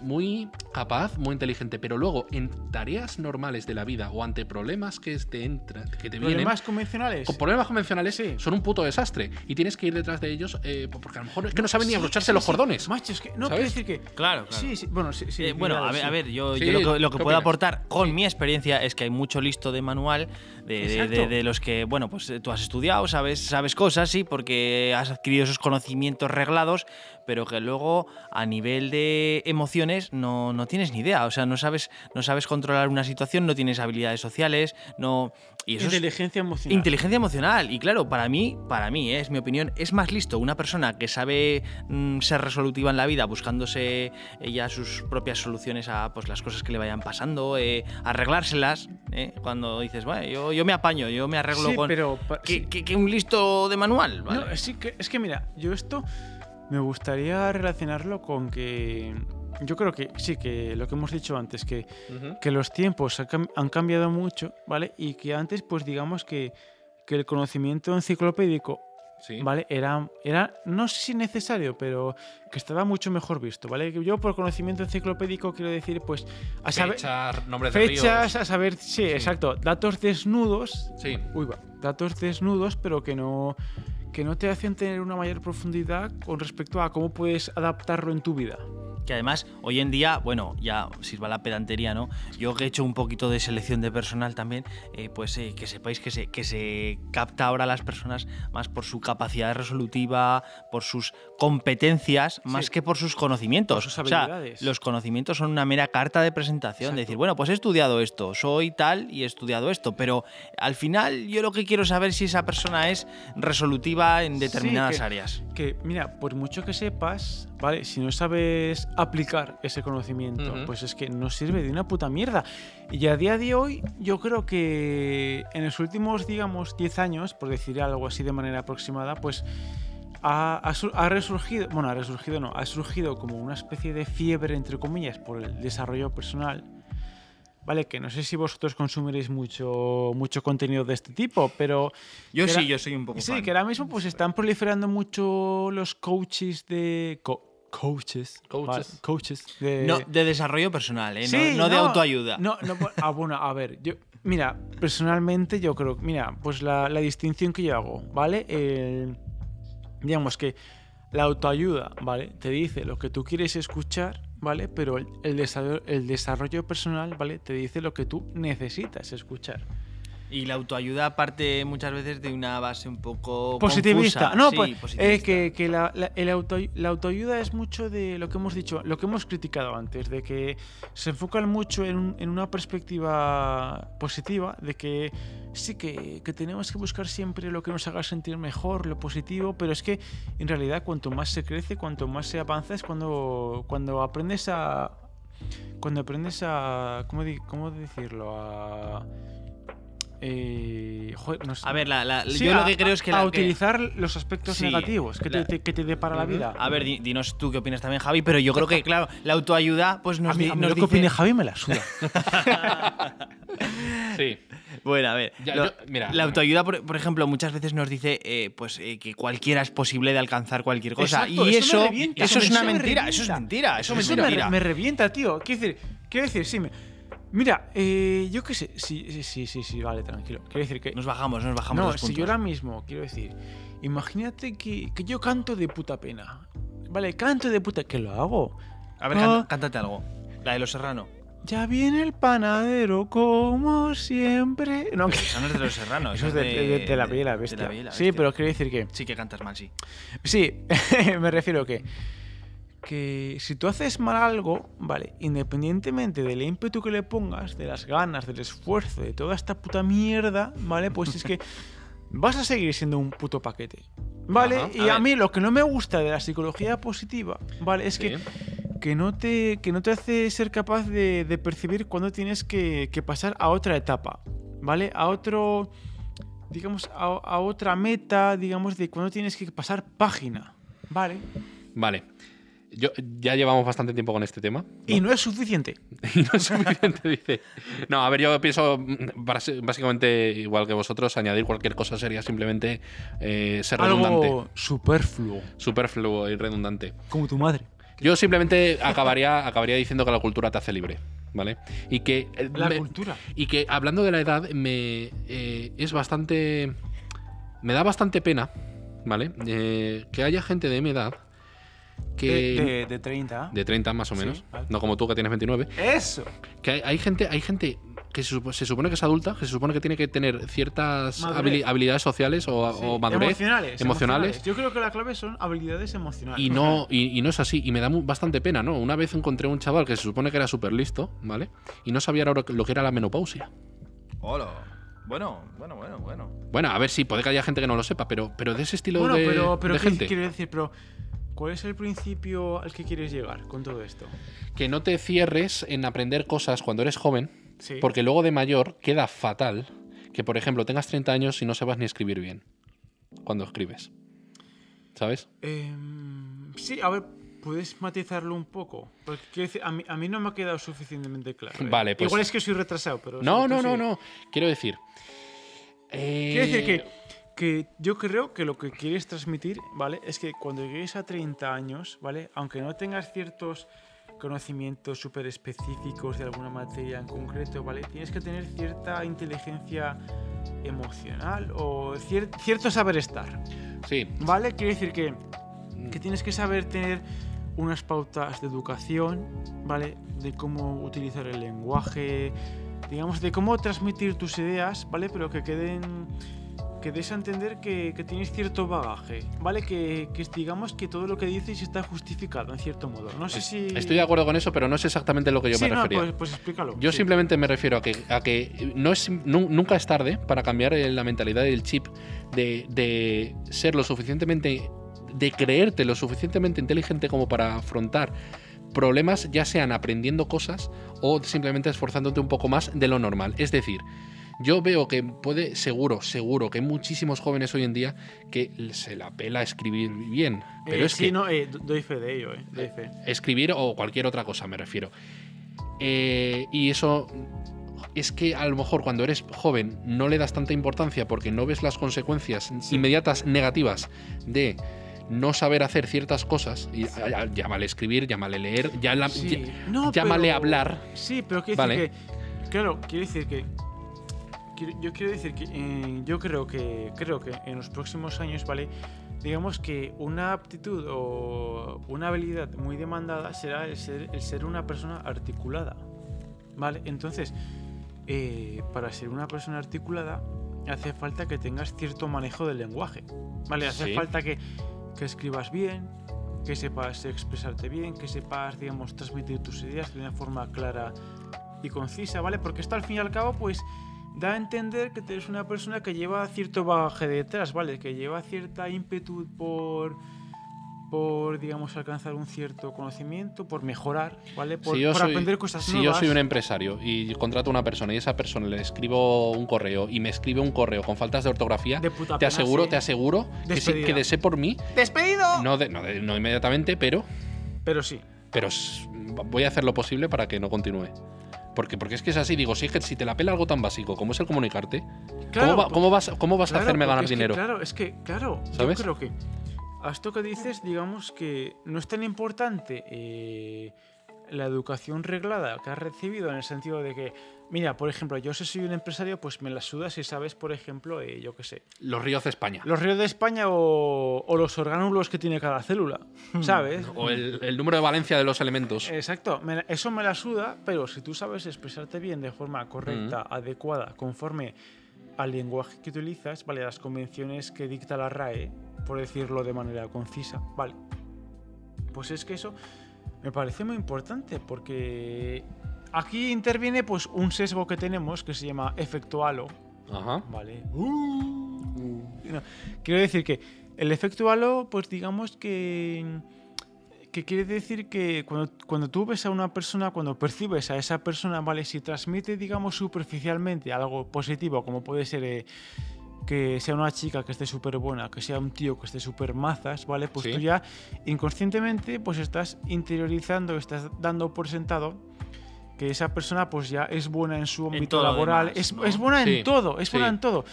muy capaz, muy inteligente, pero luego en tareas normales de la vida o ante problemas que te entran, que te vienen, ¿Problemas convencionales? con problemas convencionales Sí. son un puto desastre y tienes que ir detrás de ellos eh, porque a lo mejor es que no saben ni abrocharse sí, los cordones. Macho, es que no quiero decir que. Claro, claro. Sí, sí, bueno, sí. sí Eh, bueno, claro, a ver, sí. a ver, yo, Sí, yo lo que, lo que ¿qué puedo opinas? aportar con mi experiencia es que hay mucho listo de manual de, de- de- de los que, bueno, pues eh, tú has estudiado, sabes, sabes cosas, sí, porque has adquirido esos conocimientos reglados, pero que luego a nivel de emociones no, no tienes ni idea. O sea, no sabes, no sabes controlar una situación, no tienes habilidades sociales, no. Y eso es- Inteligencia emocional. Inteligencia emocional. Y claro, para mí, para mí, eh, es mi opinión, es más listo una persona que sabe mm, ser resolutiva en la vida, buscándose ella sus propias soluciones a pues, las cosas que le vayan pasando, eh, arreglárselas. eh, cuando dices, bueno, yo, yo me apaño, yo me arreglo Sí, con. pero. que, sí. que- que un listo de manual, ¿vale? No, sí que, es que mira, yo esto me gustaría relacionarlo con que. Yo creo que sí, que lo que hemos dicho antes, que, que los tiempos han cam- han cambiado mucho, ¿vale? Y que antes, pues digamos que, que el conocimiento enciclopédico, Sí. ¿vale? Era, era, no sé si necesario, pero que estaba mucho mejor visto, ¿vale? Yo por conocimiento enciclopédico quiero decir, pues, a saber. Fechas, nombres de Fechas, a saber, sí, exacto, datos desnudos Sí. Uy, va. Datos desnudos, pero que no, que no te hacen tener una mayor profundidad con respecto a cómo puedes adaptarlo en tu vida. Que además, hoy en día, bueno, ya sirva la pedantería, ¿no? Yo que he hecho un poquito de selección de personal también, eh, pues eh, que sepáis que se, que se capta ahora a las personas más por su capacidad resolutiva, por sus competencias, más Sí. que por sus conocimientos. Por sus O sea, habilidades. los conocimientos son una mera carta de presentación, Exacto. de decir, bueno, pues he estudiado esto, soy tal y he estudiado esto, pero al final yo lo que quiero saber es si esa persona es resolutiva en determinadas que- áreas. Que, mira, por mucho que sepas, ¿vale? Si no sabes aplicar ese conocimiento, pues es que no sirve de una puta mierda. Y a día de hoy, yo creo que en los últimos, digamos, 10 años, por decir algo así de manera aproximada, pues ha, ha resurgido, bueno, ha resurgido no, ha surgido como una especie de fiebre, entre comillas, por el desarrollo personal. Vale, que no sé si vosotros consumiréis mucho, mucho contenido de este tipo, pero Yo sí, era- yo soy un poco Sí, fan. que ahora mismo pues están proliferando mucho los coaches de... co- coaches. Coaches. vale, coaches de... No, de desarrollo personal, ¿eh? No- Sí, no, de autoayuda. No, no, bu- ah, bueno, a ver, yo... Mira, personalmente yo creo... Mira, pues la, la distinción que yo hago, ¿vale? El- digamos que la autoayuda, ¿vale? Te dice lo que tú quieres escuchar, ¿vale? Pero el, el desarrollo, el desarrollo personal, ¿vale? Te dice lo que tú necesitas escuchar. Y la autoayuda parte muchas veces de una base un poco Positivista. confusa. No, Sí, pues positivista. eh, que, que la, la- el auto- la autoayuda es mucho de lo que hemos dicho, lo que hemos criticado antes, de que se enfocan mucho en, un- en una perspectiva positiva, de que sí que, que tenemos que buscar siempre lo que nos haga sentir mejor, lo positivo, pero es que en realidad cuanto más se crece, cuanto más se avanza, es cuando, cuando aprendes a... Cuando aprendes a... ¿Cómo, cómo decirlo? A... eh, joder, no sé. A ver, la- la- Sí, yo a- lo que creo es que... a la- que- utilizar los aspectos Sí, negativos que, la- te, que te depara la vida. A ver, di- dinos tú qué opinas también, Javi, pero yo creo que, claro, la autoayuda pues nos, a mí, a mí nos lo que opine Javi me la suda. [LAUGHS] Sí. Bueno, a ver, Ya, lo- yo- mira, la autoayuda, por, por ejemplo, muchas veces nos dice eh, pues, eh, que cualquiera es posible de alcanzar cualquier cosa. Exacto, y eso me eso, revienta, eso es una me mentira, eso es mentira, eso, es me revienta, tío. Quiero decir, quiero decir, sí. me- mira, eh, yo qué sé. Sí, sí, sí, sí, sí, vale, tranquilo. Quiero decir que. Nos bajamos, nos bajamos no, los si puntos. yo ahora mismo, quiero decir, imagínate que, que yo canto de puta pena. Vale, canto de puta. Que lo hago. A ver, Ah. canta- cántate algo. La de los serrano. Ya viene el panadero, como siempre. No, que- Eso no es de los serranos. [LAUGHS] Eso es de, de- de la Bella y la Bestia. de la Bella la Sí, Bestia. pero quiero decir que. Sí que cantas mal, sí. Sí, [LAUGHS] me refiero que. Que si tú haces mal algo, vale, independientemente del ímpetu que le pongas, de las ganas, del esfuerzo, de toda esta puta mierda, ¿vale? Pues es que [LAUGHS] vas a seguir siendo un puto paquete. ¿Vale? Ajá, y a ver. mí lo que no me gusta de la psicología positiva, ¿vale? Es que, Sí. que, no te, que no te hace ser capaz de, de percibir cuándo tienes que, que pasar a otra etapa, ¿vale? A otro, digamos, a, a otra meta, digamos, de cuándo tienes que pasar página, ¿vale? Vale. Yo, ya llevamos bastante tiempo con este tema. Y no es suficiente. [LAUGHS] Y no es suficiente, dice. No, a ver, yo pienso mm, básicamente igual que vosotros, añadir cualquier cosa sería simplemente eh, ser redundante. Algo superfluo, Superfluo y redundante. como tu madre. Yo simplemente acabaría, acabaría diciendo que la cultura te hace libre, ¿vale? Y que... eh, La me- cultura. Y que hablando de la edad, me eh, es bastante. Me da bastante pena, ¿vale? Eh, que haya gente de mi edad que. De, de, de 30. de 30 más o Sí, menos, vale. no como tú que tienes 29, Eso. que hay, hay gente, hay gente que se, se supone que es adulta, que se supone que tiene que tener ciertas habili- habilidades sociales o, Sí, o madurez Emocionales, emocionales, Yo creo que la clave son habilidades emocionales. y no, y, y no es así, y me da bastante pena, ¿no? Una vez encontré un chaval que se supone que era súper listo, ¿vale? Y no sabía ahora lo que era la menopausia. Hola. Bueno, bueno, bueno, bueno. Bueno, a ver si puede que haya gente que no lo sepa, pero, pero de ese estilo Bueno, de, pero, pero de ¿qué gente. quiero decir? Pero, ¿cuál es el principio al que quieres llegar con todo esto? Que no te cierres en aprender cosas cuando eres joven, Sí. porque luego de mayor queda fatal que, por ejemplo, tengas 30 años y no sepas ni escribir bien cuando escribes. ¿Sabes? Em, sí, a ver, ¿puedes matizarlo un poco? Porque quiero decir, a mí, a mí no me ha quedado suficientemente claro. ¿eh? Vale, pues- Igual es que soy retrasado, pero... No, no, no, no. Quiero decir. eh, Quiero decir que, que yo creo que lo que quieres transmitir, ¿vale? Es que cuando llegues a 30 años, ¿vale? Aunque no tengas ciertos conocimientos súper específicos de alguna materia en concreto, ¿vale? Tienes que tener cierta inteligencia emocional o cier- cierto saber estar, Sí, ¿vale? Quiero decir que, que tienes que saber tener unas pautas de educación, ¿vale? De cómo utilizar el lenguaje, digamos, de cómo transmitir tus ideas, ¿vale? Pero que queden. Que des a entender que, que tienes cierto bagaje, ¿vale? Que, que digamos que todo lo que dices está justificado, en cierto modo. No sé si. estoy de acuerdo con eso, pero no es exactamente lo que yo sí, me no, refería. pues, pues explícalo. Yo sí. simplemente me refiero a que, a que no es, nu- nunca es tarde para cambiar eh, la mentalidad del chip de, de ser lo suficientemente. de creerte lo suficientemente inteligente como para afrontar problemas, ya sean aprendiendo cosas o simplemente esforzándote un poco más de lo normal. Es decir, yo veo que puede, seguro, seguro, que hay muchísimos jóvenes hoy en día que se la pela escribir bien. Pero Eh, es sí, que no, eh, do- doy fe de ello, eh. Doy fe. escribir o cualquier otra cosa, me refiero. Eh, y eso es que a lo mejor cuando eres joven no le das tanta importancia porque no ves las consecuencias Sí. inmediatas negativas de no saber hacer ciertas cosas. Y, ya- ya- llámale escribir, llámale leer, ya la- Sí. ya- No, llámale pero- hablar. Sí, pero quiero Vale. decir que. Claro, quiero decir que. Quiero- Yo quiero decir que eh, yo creo que creo que en los próximos años, ¿vale? Digamos que una aptitud o una habilidad muy demandada será el ser, el ser una persona articulada. ¿Vale? Entonces, eh, para ser una persona articulada hace falta que tengas cierto manejo del lenguaje. ¿Vale? Hace Sí. falta que, que escribas bien, que sepas expresarte bien, que sepas, digamos, transmitir tus ideas de una forma clara y concisa, ¿vale? Porque esto al fin y al cabo, pues, da a entender que eres una persona que lleva cierto bagaje detrás, ¿vale? Que lleva cierta ímpetu por, por digamos, alcanzar un cierto conocimiento, por mejorar, ¿vale? Por, si por soy, aprender cosas si nuevas. yo soy un empresario y contrato a una persona y esa persona le escribo un correo y me escribe un correo con faltas de ortografía, De puta te pena, aseguro, sí. te aseguro que, sí- Despedida. que de ser por mí, ¡Despedido! no, de- no, de- no inmediatamente, pero, Pero sí. pero voy a hacer lo posible para que no continúe. Porque, porque es que es así, digo, si, es que si te la pela algo tan básico como es el comunicarte, Claro, ¿cómo, va- cómo vas, cómo vas a hacerme ganar es que, dinero? claro, es que, claro, ¿Sabes? yo creo que a esto que dices, digamos que no es tan importante eh, la educación reglada que has recibido en el sentido de que, mira, por ejemplo, yo si soy un empresario, pues me la sudas si sabes, por ejemplo, eh, yo qué sé, Los ríos de España. los ríos de España o, o los orgánulos que tiene cada célula, ¿sabes? O el, el número de valencia de los elementos. Exacto, me eso me la suda, pero si tú sabes expresarte bien de forma correcta, adecuada, conforme al lenguaje que utilizas, vale, a las convenciones que dicta la RAE, por decirlo de manera concisa, vale. Pues es que eso me parece muy importante porque aquí interviene pues un sesgo que tenemos que se llama efecto halo, Ajá. ¿vale? No, quiero decir que el efecto halo, pues digamos que, que quiere decir que cuando, cuando tú ves a una persona, cuando percibes a esa persona, ¿vale? Si transmite, digamos, superficialmente algo positivo, como puede ser eh, que sea una chica que esté súper buena, que sea un tío que esté súper mazas, ¿vale? Pues Sí. tú ya inconscientemente pues estás interiorizando, estás dando por sentado que esa persona pues ya es buena en su ámbito laboral, demás, es, ¿no? es buena Sí, en todo, es buena en todo.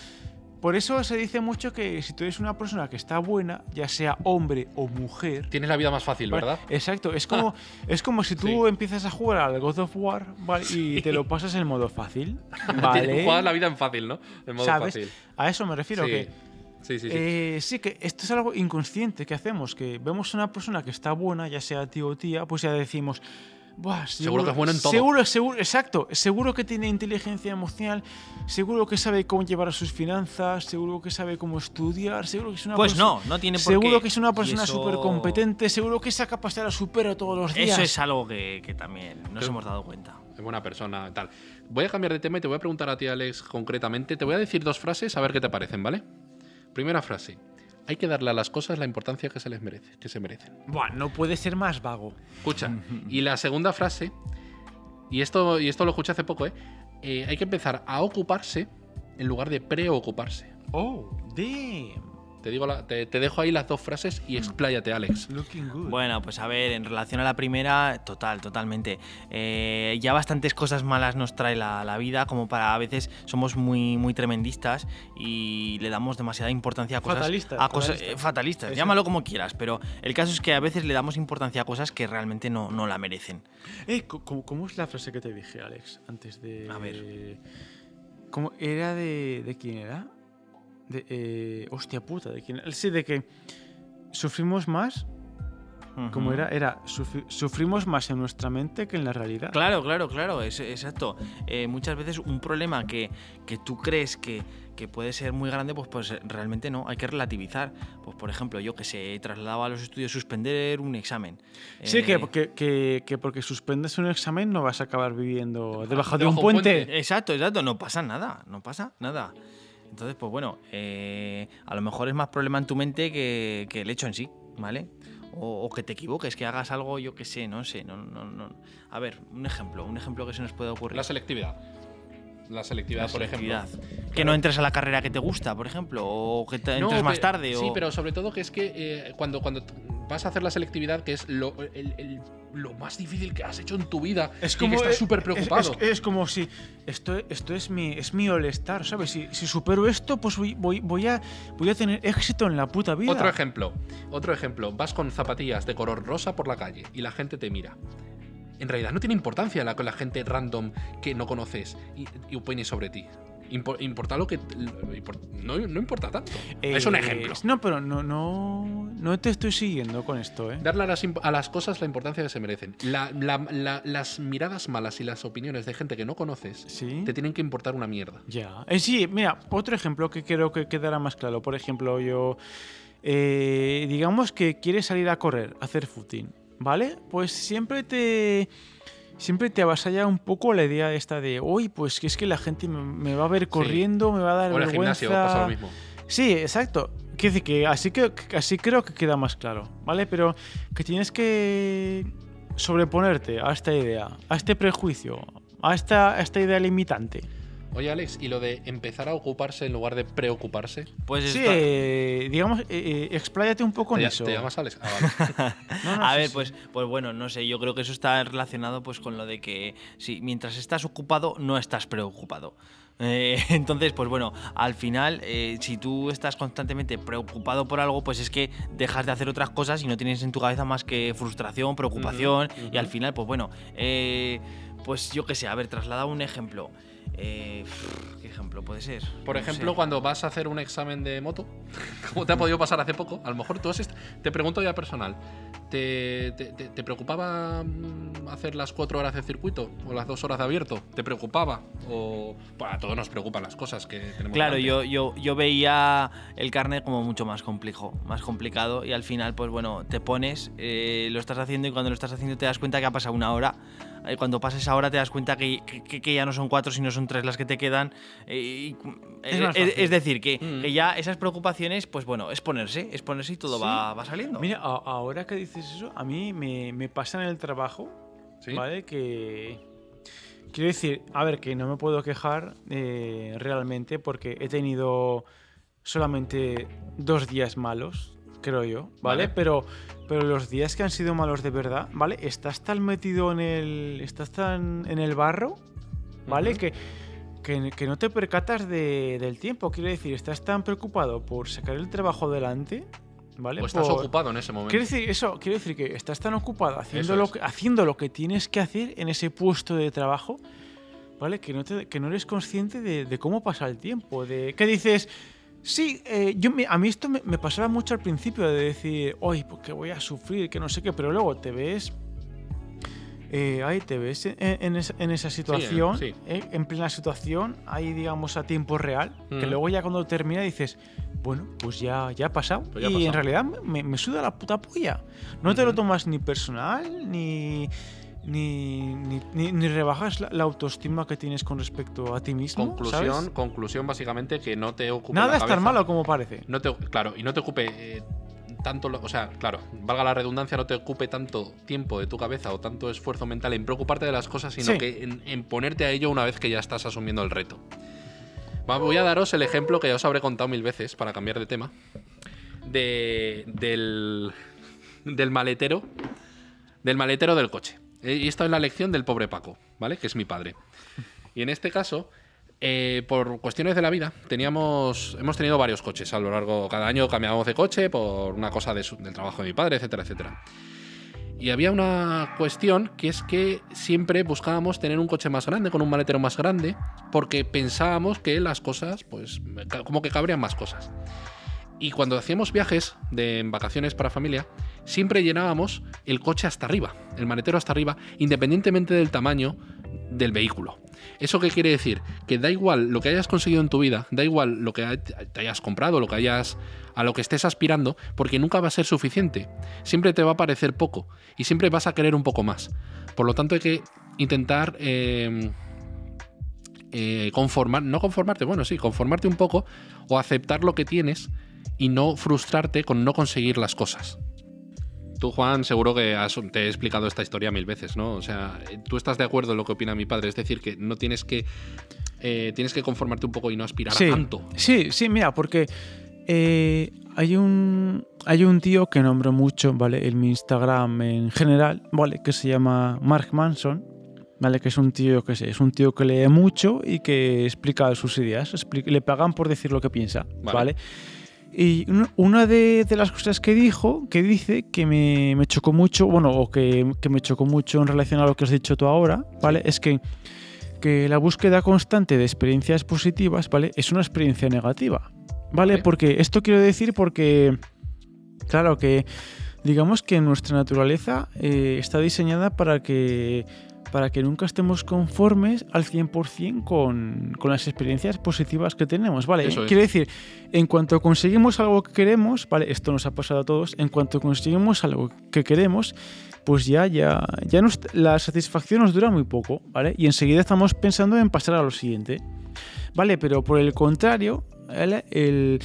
Por eso se dice mucho que si tú eres una persona que está buena, ya sea hombre o mujer, Tienes la vida más fácil, ¿vale? ¿verdad? Exacto, es como, es como si tú Sí. empiezas a jugar al God of War ¿vale? y te lo pasas en modo fácil. [LAUGHS] ¿vale? Juegas la vida en fácil, ¿no? En modo ¿Sabes? fácil. A eso me refiero, sí. que sí, sí, sí. eh, sí, que esto es algo inconsciente que hacemos, que vemos a una persona que está buena, ya sea tío o tía, pues ya decimos, Buah, Seguro que es bueno en todo". Seguro, seguro, exacto, seguro que tiene inteligencia emocional, seguro que sabe cómo llevar a sus finanzas, seguro que sabe cómo estudiar, seguro que es una Pues persona- no, no tiene por Seguro qué. que es una persona eso- súper competente, seguro que esa capacidad la supera todos los días. Eso es algo que, que también nos Pero- hemos dado cuenta. Es buena persona, tal. Voy a cambiar de tema y te voy a preguntar a ti, Alex, concretamente. Te voy a decir dos frases a ver qué te parecen, ¿vale? Primera frase. Hay que darle a las cosas la importancia que se les merece, que se merecen. Buah, no puede ser más vago. Escucha. [LAUGHS] Y la segunda frase, y esto, y esto lo escuché hace poco, ¿eh? Eh, Hay que empezar a ocuparse en lugar de preocuparse. Oh, damn. Te, digo la- te, te dejo ahí las dos frases y expláyate, Alex. Looking good. Bueno, pues a ver, en relación a la primera, total, totalmente. Eh, ya bastantes cosas malas nos trae la, la vida, como para a veces somos muy, muy tremendistas y le damos demasiada importancia a cosas. Fatalistas, a cosas fatalistas. eh, fatalistas, Eso. llámalo como quieras, pero el caso es que a veces le damos importancia a cosas que realmente no, no la merecen. Eh, ¿cómo, cómo es la frase que te dije, Alex, antes de. A ver. ¿Cómo era de. ¿De quién era? De. eh, hostia puta, ¿de quién? Sí, de que sufrimos más. Como Ujú. era, era sufri- sufrimos más en nuestra mente que en la realidad. Claro, claro, claro, es, exacto. Eh, muchas veces un problema que, que tú crees que, que puede ser muy grande, pues, pues realmente no, hay que relativizar. Pues por ejemplo, yo que se trasladaba a los estudios suspender un examen. Sí, Eh, que, que, que, que porque suspendes un examen no vas a acabar viviendo debajo de debajo un de un puente. puente. Exacto, exacto, no pasa nada, no pasa nada. Entonces, pues bueno, eh, a lo mejor es más problema en tu mente que, que el hecho en sí, ¿vale? O, o que te equivoques, que hagas algo, yo que sé, no sé, no, no, no. A ver, un ejemplo, un ejemplo que se nos puede ocurrir. La selectividad. La selectividad, La por ejemplo. selectividad. Que no entres a la carrera que te gusta, por ejemplo, o que te entres No, más tarde. Sí, o... pero sobre todo que es que eh, cuando, cuando vas a hacer la selectividad, que es lo, el- el- lo más difícil que has hecho en tu vida, Es y como que estás eh, súper preocupado. Es, es como si esto, esto es mi es mi all-star, ¿sabes? Si, si supero esto, pues voy, voy, voy a voy a tener éxito en la puta vida. Otro ejemplo, otro ejemplo. Vas con zapatillas de color rosa por la calle y la gente te mira. En realidad no tiene importancia la la gente random que no conoces y, y opine sobre ti. Impo- importa lo que. no, no importa tanto. es un Eh, ejemplo. No, pero no, no, no te estoy siguiendo con esto, ¿eh? Darle a las, a las cosas la importancia que se merecen. La- la- la- las miradas malas y las opiniones de gente que no conoces Sí. te tienen que importar una mierda. Ya. Eh, sí, mira, otro ejemplo que creo que quedará más claro. Por ejemplo, yo. eh, digamos que quieres salir a correr, a hacer footing, ¿vale? Pues siempre te. Siempre te avasalla un poco la idea esta de, uy, pues que es que la gente me, me va a ver corriendo, me va a dar O en el vergüenza. gimnasio pasa lo mismo. Sí, exacto. Quiere decir que así, que así creo que queda más claro, ¿vale? Pero que tienes que sobreponerte a esta idea, a este prejuicio, a esta, a esta idea limitante. Oye, Alex, ¿y lo de empezar a ocuparse en lugar de preocuparse? Pues Sí, está- eh, digamos, eh, eh, expláyate un poco ¿Te, en eso. te llamas Alex? Ah, vale. [LAUGHS] [LAUGHS] No, no, a sí, ver, sí. pues, pues bueno, no sé, yo creo que eso está relacionado pues con lo de que sí, mientras estás ocupado, no estás preocupado. Eh, [LAUGHS] entonces, pues bueno, al final, eh, si tú estás constantemente preocupado por algo, pues es que dejas de hacer otras cosas y no tienes en tu cabeza más que frustración, preocupación, y al final, pues bueno, eh, pues yo qué sé, a ver, trasladado un ejemplo. Eh, ¿Qué ejemplo puede ser? Por No ejemplo, sé. cuando vas a hacer un examen de moto, [LAUGHS] como te ha podido pasar hace poco, a lo mejor tú has te pregunto ya personal, ¿te, te- te- te preocupaba mm, hacer las cuatro horas de circuito o las dos horas de abierto? ¿Te preocupaba? O bueno, a todos nos preocupan las cosas que tenemos. Claro, yo, yo, yo veía el carnet como mucho más complejo, más complicado y al final, pues bueno, te pones, eh, lo estás haciendo y cuando lo estás haciendo te das cuenta que ha pasado una hora. Y cuando pases esa hora te das cuenta que, que- que ya no son cuatro, sino son tres las que te quedan. eh, y- Es eh, es, decir, que, Mm. que ya esas preocupaciones, pues bueno, es ponerse, es ponerse y todo Sí. va, va saliendo. Mira, a- ahora que dices eso, a mí me, me pasa en el trabajo, ¿Sí? ¿vale? Que. Quiero decir, a ver, que no me puedo quejar eh, realmente porque he tenido solamente dos días malos, creo yo, ¿vale? Vale. Pero, pero los días que han sido malos de verdad, ¿vale? Estás tan metido en el. Estás tan en el barro, ¿vale? Que, que, que no te percatas de- del tiempo. Quiero decir, estás tan preocupado por sacar el trabajo adelante, ¿vale? O estás Por- ocupado en ese momento. Quiero decir, eso, quiero decir que estás tan ocupado haciendo lo, que, haciendo lo que tienes que hacer en ese puesto de trabajo, ¿vale? Que no, te- que no eres consciente de, de cómo pasa el tiempo. De, que dices, sí, eh, yo me- a mí esto me, me pasaba mucho al principio de decir, hoy, porque voy a sufrir, que no sé qué, pero luego te ves. eh, ahí te ves en, en esa, en esa situación, sí. eh, en plena situación, ahí digamos a tiempo real, que Ujú. luego ya cuando termina dices, bueno, pues ya, ya ha pasado. Pues ya ha y en realidad me, me suda la puta polla. No te lo tomas ni personal, ni, ni, ni, ni- ni rebajas la, la autoestima que tienes con respecto a ti mismo. Conclusión, ¿sabes? conclusión básicamente que no te ocupe Nada la es tan malo como parece. No te, claro, y no te ocupe eh, tanto, o sea, claro, valga la redundancia, no te ocupe tanto tiempo de tu cabeza o tanto esfuerzo mental en preocuparte de las cosas, sino Sí. que en, en ponerte a ello una vez que ya estás asumiendo el reto. Voy a daros el ejemplo que ya os habré contado mil veces para cambiar de tema. De, del, del maletero. Del maletero del coche. Y esto es la lección del pobre Paco, ¿vale? Que es mi padre. Y en este caso, eh, por cuestiones de la vida, teníamos, hemos tenido varios coches a lo largo. Cada año cambiábamos de coche por una cosa de su- del trabajo de mi padre, etcétera, etcétera. Y había una cuestión que es que siempre buscábamos tener un coche más grande, con un maletero más grande, porque pensábamos que las cosas, pues, como que cabrían más cosas. Y cuando hacíamos viajes de vacaciones para familia, siempre llenábamos el coche hasta arriba, el maletero hasta arriba, independientemente del tamaño del vehículo. ¿Eso qué quiere decir? Que da igual lo que hayas conseguido en tu vida, da igual lo que te hayas comprado, lo que hayas a lo que estés aspirando, porque nunca va a ser suficiente. Siempre te va a parecer poco y siempre vas a querer un poco más. Por lo tanto, hay que intentar eh, eh, conformar, no conformarte, bueno, sí, conformarte un poco o aceptar lo que tienes y no frustrarte con no conseguir las cosas. Tú, Juan, seguro que has- te he explicado esta historia mil veces, ¿no? O sea, eh, tú estás de acuerdo en lo que opina mi padre, es decir, que no tienes que eh, tienes que conformarte un poco y no aspirar Sí. a tanto. Sí, sí, mira, porque eh, hay un hay un tío que nombro mucho, ¿vale? En mi Instagram en general, ¿vale? Que se llama Mark Manson, ¿vale? Que es un tío, que sé, es un tío que lee mucho y que explica sus ideas, le pagan por decir lo que piensa, Vale. ¿vale? Y un- una de, de las cosas que dijo, que dice que me, me chocó mucho, bueno, o que, que me chocó mucho en relación a lo que has dicho tú ahora, ¿vale? Es que que la búsqueda constante de experiencias positivas, ¿vale? Es una experiencia negativa, ¿vale? Vale. Porque esto quiero decir porque, claro, que digamos que nuestra naturaleza eh, está diseñada para que para que nunca estemos conformes al 100% con, con las experiencias positivas que tenemos, ¿vale? Eso es. Quiero decir, en cuanto conseguimos algo que queremos, ¿vale? Esto nos ha pasado a todos, en cuanto conseguimos algo que queremos, pues ya, ya, ya nos- la satisfacción nos dura muy poco, ¿vale? Y enseguida estamos pensando en pasar a lo siguiente, ¿vale? Pero por el contrario, ¿vale? el,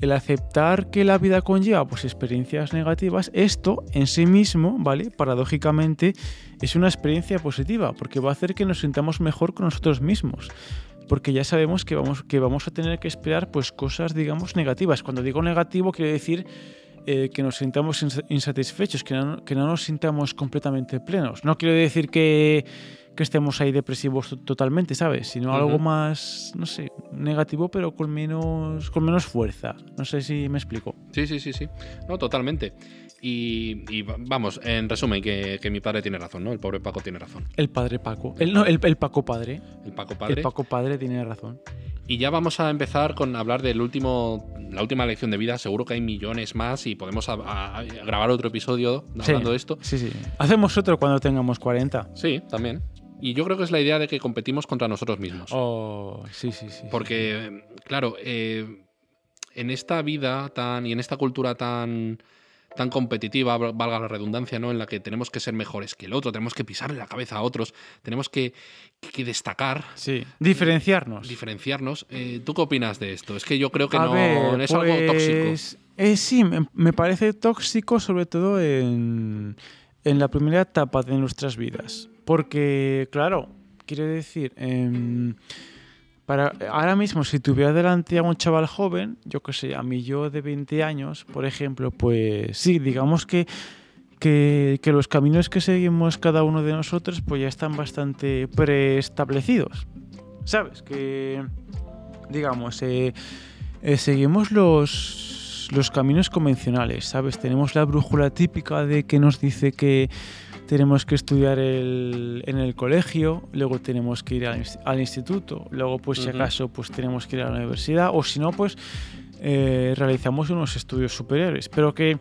el aceptar que la vida conlleva pues, experiencias negativas, esto en sí mismo, ¿vale? Paradójicamente, es una experiencia positiva, porque va a hacer que nos sintamos mejor con nosotros mismos. Porque ya sabemos que vamos, que vamos a tener que esperar pues, cosas, digamos, negativas. Cuando digo negativo, quiere decir eh, que nos sintamos insa- insatisfechos, que no, que no nos sintamos completamente plenos. No quiero decir que, que estemos ahí depresivos to- totalmente, ¿sabes? Sino algo más, no sé, negativo, pero con menos, con menos fuerza. No sé si me explico. Sí, sí, sí, sí. No, totalmente. Y, y va- vamos, en resumen, que, que mi padre tiene razón, ¿no? El pobre Paco tiene razón. El padre Paco. El, no, el, el Paco padre. El Paco padre. El Paco padre tiene razón. Y ya vamos a empezar con hablar del último, la última lección de vida. Seguro que hay millones más y podemos a- a- a grabar otro episodio Sí. hablando de esto. Sí, sí. Hacemos otro cuando tengamos 40. Sí, también. Y yo creo que es la idea de que competimos contra nosotros mismos. Oh, sí, sí, sí. Porque, claro, eh, en esta vida tan y en esta cultura tan tan competitiva, val- valga la redundancia, ¿no? En la que tenemos que ser mejores que el otro, tenemos que pisarle la cabeza a otros, tenemos que, que destacar, Sí. Diferenciarnos. diferenciarnos. Eh, ¿Tú qué opinas de esto? Es que yo creo que A no ver, es algo tóxico. pues, eh, sí, me, me parece tóxico, sobre todo en, en la primera etapa de nuestras vidas. Porque, claro, quiero decir, em, para, ahora mismo, si tuviera delante a un chaval joven, yo qué sé, a mí yo de 20 años, por ejemplo, pues sí, digamos que, que, los caminos que seguimos cada uno de nosotros, pues ya están bastante preestablecidos. ¿Sabes? Que, digamos, eh, eh, seguimos los, los caminos convencionales, ¿sabes? Tenemos la brújula típica de que nos dice que tenemos que estudiar el- en el colegio, luego tenemos que ir al, ins- al instituto, luego pues si acaso pues tenemos que ir a la universidad o si no pues eh, realizamos unos estudios superiores, pero que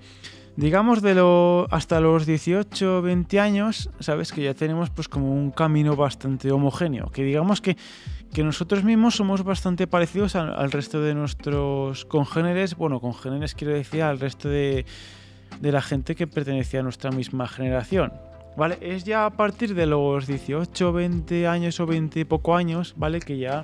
digamos de lo hasta los 18, 20 años, sabes que ya tenemos pues como un camino bastante homogéneo, que digamos que que nosotros mismos somos bastante parecidos al, al resto de nuestros congéneres, bueno, congéneres quiero decir al resto de, de la gente que pertenecía a nuestra misma generación. ¿Vale? Es ya a partir de los 18, 20 años o 20 y poco años, ¿vale? Que ya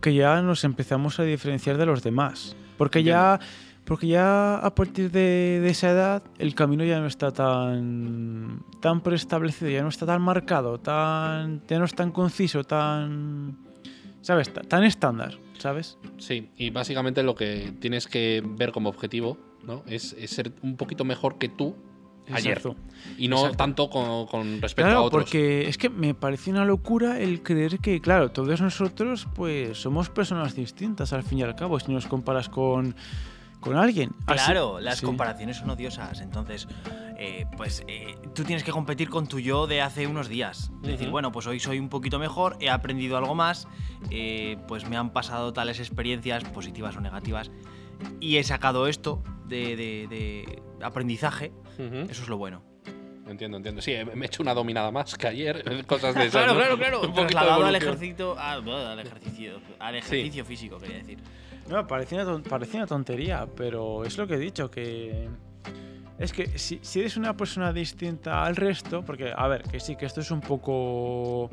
que ya nos empezamos a diferenciar de los demás. Porque ya porque ya a partir de, de esa edad el camino ya no está tan tan preestablecido, ya no está tan marcado, tan ya no es tan conciso, tan ¿sabes? Ta- Tan estándar, ¿sabes? Sí, y básicamente lo que tienes que ver como objetivo ¿no? es, es ser un poquito mejor que tú ayer. Exacto. Y no Exacto. tanto con, con respecto a otros. porque es que me parece una locura el creer que, claro, todos nosotros pues somos personas distintas al fin y al cabo, si nos comparas con, con alguien. Así- Claro, las sí. comparaciones son odiosas. Entonces, eh, pues eh, tú tienes que competir con tu yo de hace unos días. Es decir, bueno, pues hoy soy un poquito mejor, he aprendido algo más, eh, pues me han pasado tales experiencias, positivas o negativas, y he sacado esto de, de- de aprendizaje. Eso es lo bueno. Entiendo, entiendo. Sí, me he hecho una dominada más que ayer, [LAUGHS] cosas de esas. Claro, ¿no? claro, claro. Un poquito de Trasladado al evolución. ejercicio, ah, al ejercicio, al ejercicio físico, quería decir. No, parece una, una tontería, pero es lo que he dicho, que... Es que si, si eres una persona distinta al resto, porque, a ver, que sí, que esto es un poco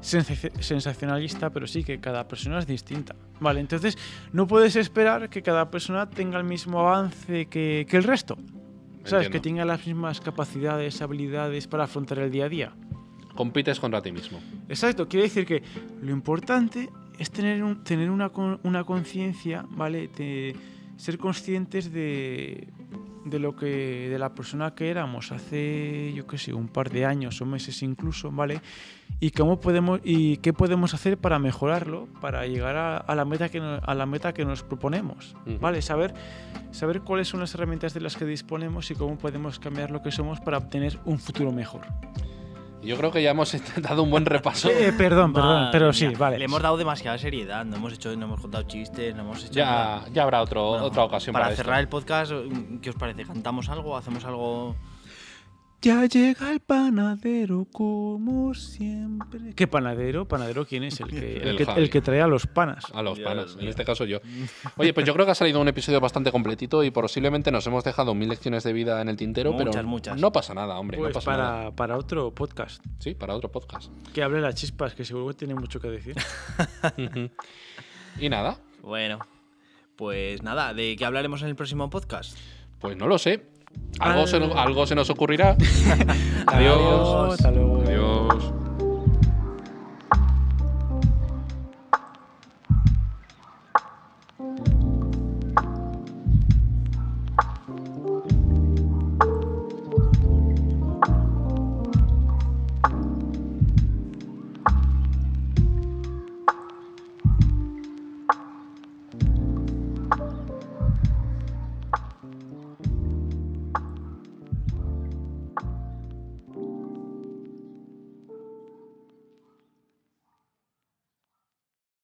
sensaci- sensacionalista, pero sí que cada persona es distinta. Vale, entonces no puedes esperar que cada persona tenga el mismo avance que, que el resto. ¿Sabes? Entiendo. Que tenga las mismas capacidades, habilidades para afrontar el día a día. Compites contra ti mismo. Exacto, quiere decir que lo importante es tener, un- tener una, una conciencia, ¿vale? De ser conscientes de, de lo que de la persona que éramos hace, yo qué sé, un par de años o meses incluso, ¿vale? Y cómo podemos y qué podemos hacer para mejorarlo, para llegar a, a la meta que no- a la meta que nos proponemos. ¿vale? Saber saber cuáles son las herramientas de las que disponemos y cómo podemos cambiar lo que somos para obtener un futuro mejor. Yo creo que ya hemos [LAUGHS] dado un buen repaso. Eh, perdón, perdón, Madre pero mía, sí, vale. Le hemos dado demasiada seriedad, no hemos hecho, no hemos contado chistes, no hemos hecho Ya, nada. ya habrá otro, Bueno, otra ocasión para, para, cerrar el podcast, ¿qué os parece? ¿Cantamos algo? ¿Hacemos algo? Ya llega el panadero como siempre. ¿Qué panadero? ¿Panadero quién es? El que, [LAUGHS] el El que, Javi. el que trae a los panas. A los panas, en este caso yo. Oye, pues yo creo que ha salido un episodio bastante completito y posiblemente nos hemos dejado mil lecciones de vida en el tintero, Muchas, pero muchas. no pasa nada, hombre, Pues no pasa nada. para, para otro podcast. Sí, para otro podcast. Que hable las chispas, que seguro que tiene mucho que decir. [LAUGHS] y nada, Bueno, pues nada, ¿de qué hablaremos en el próximo podcast? pues no lo sé. Algo, ah. se, algo se nos ocurrirá. [LAUGHS] Adiós. Adiós. Hasta luego. Adiós.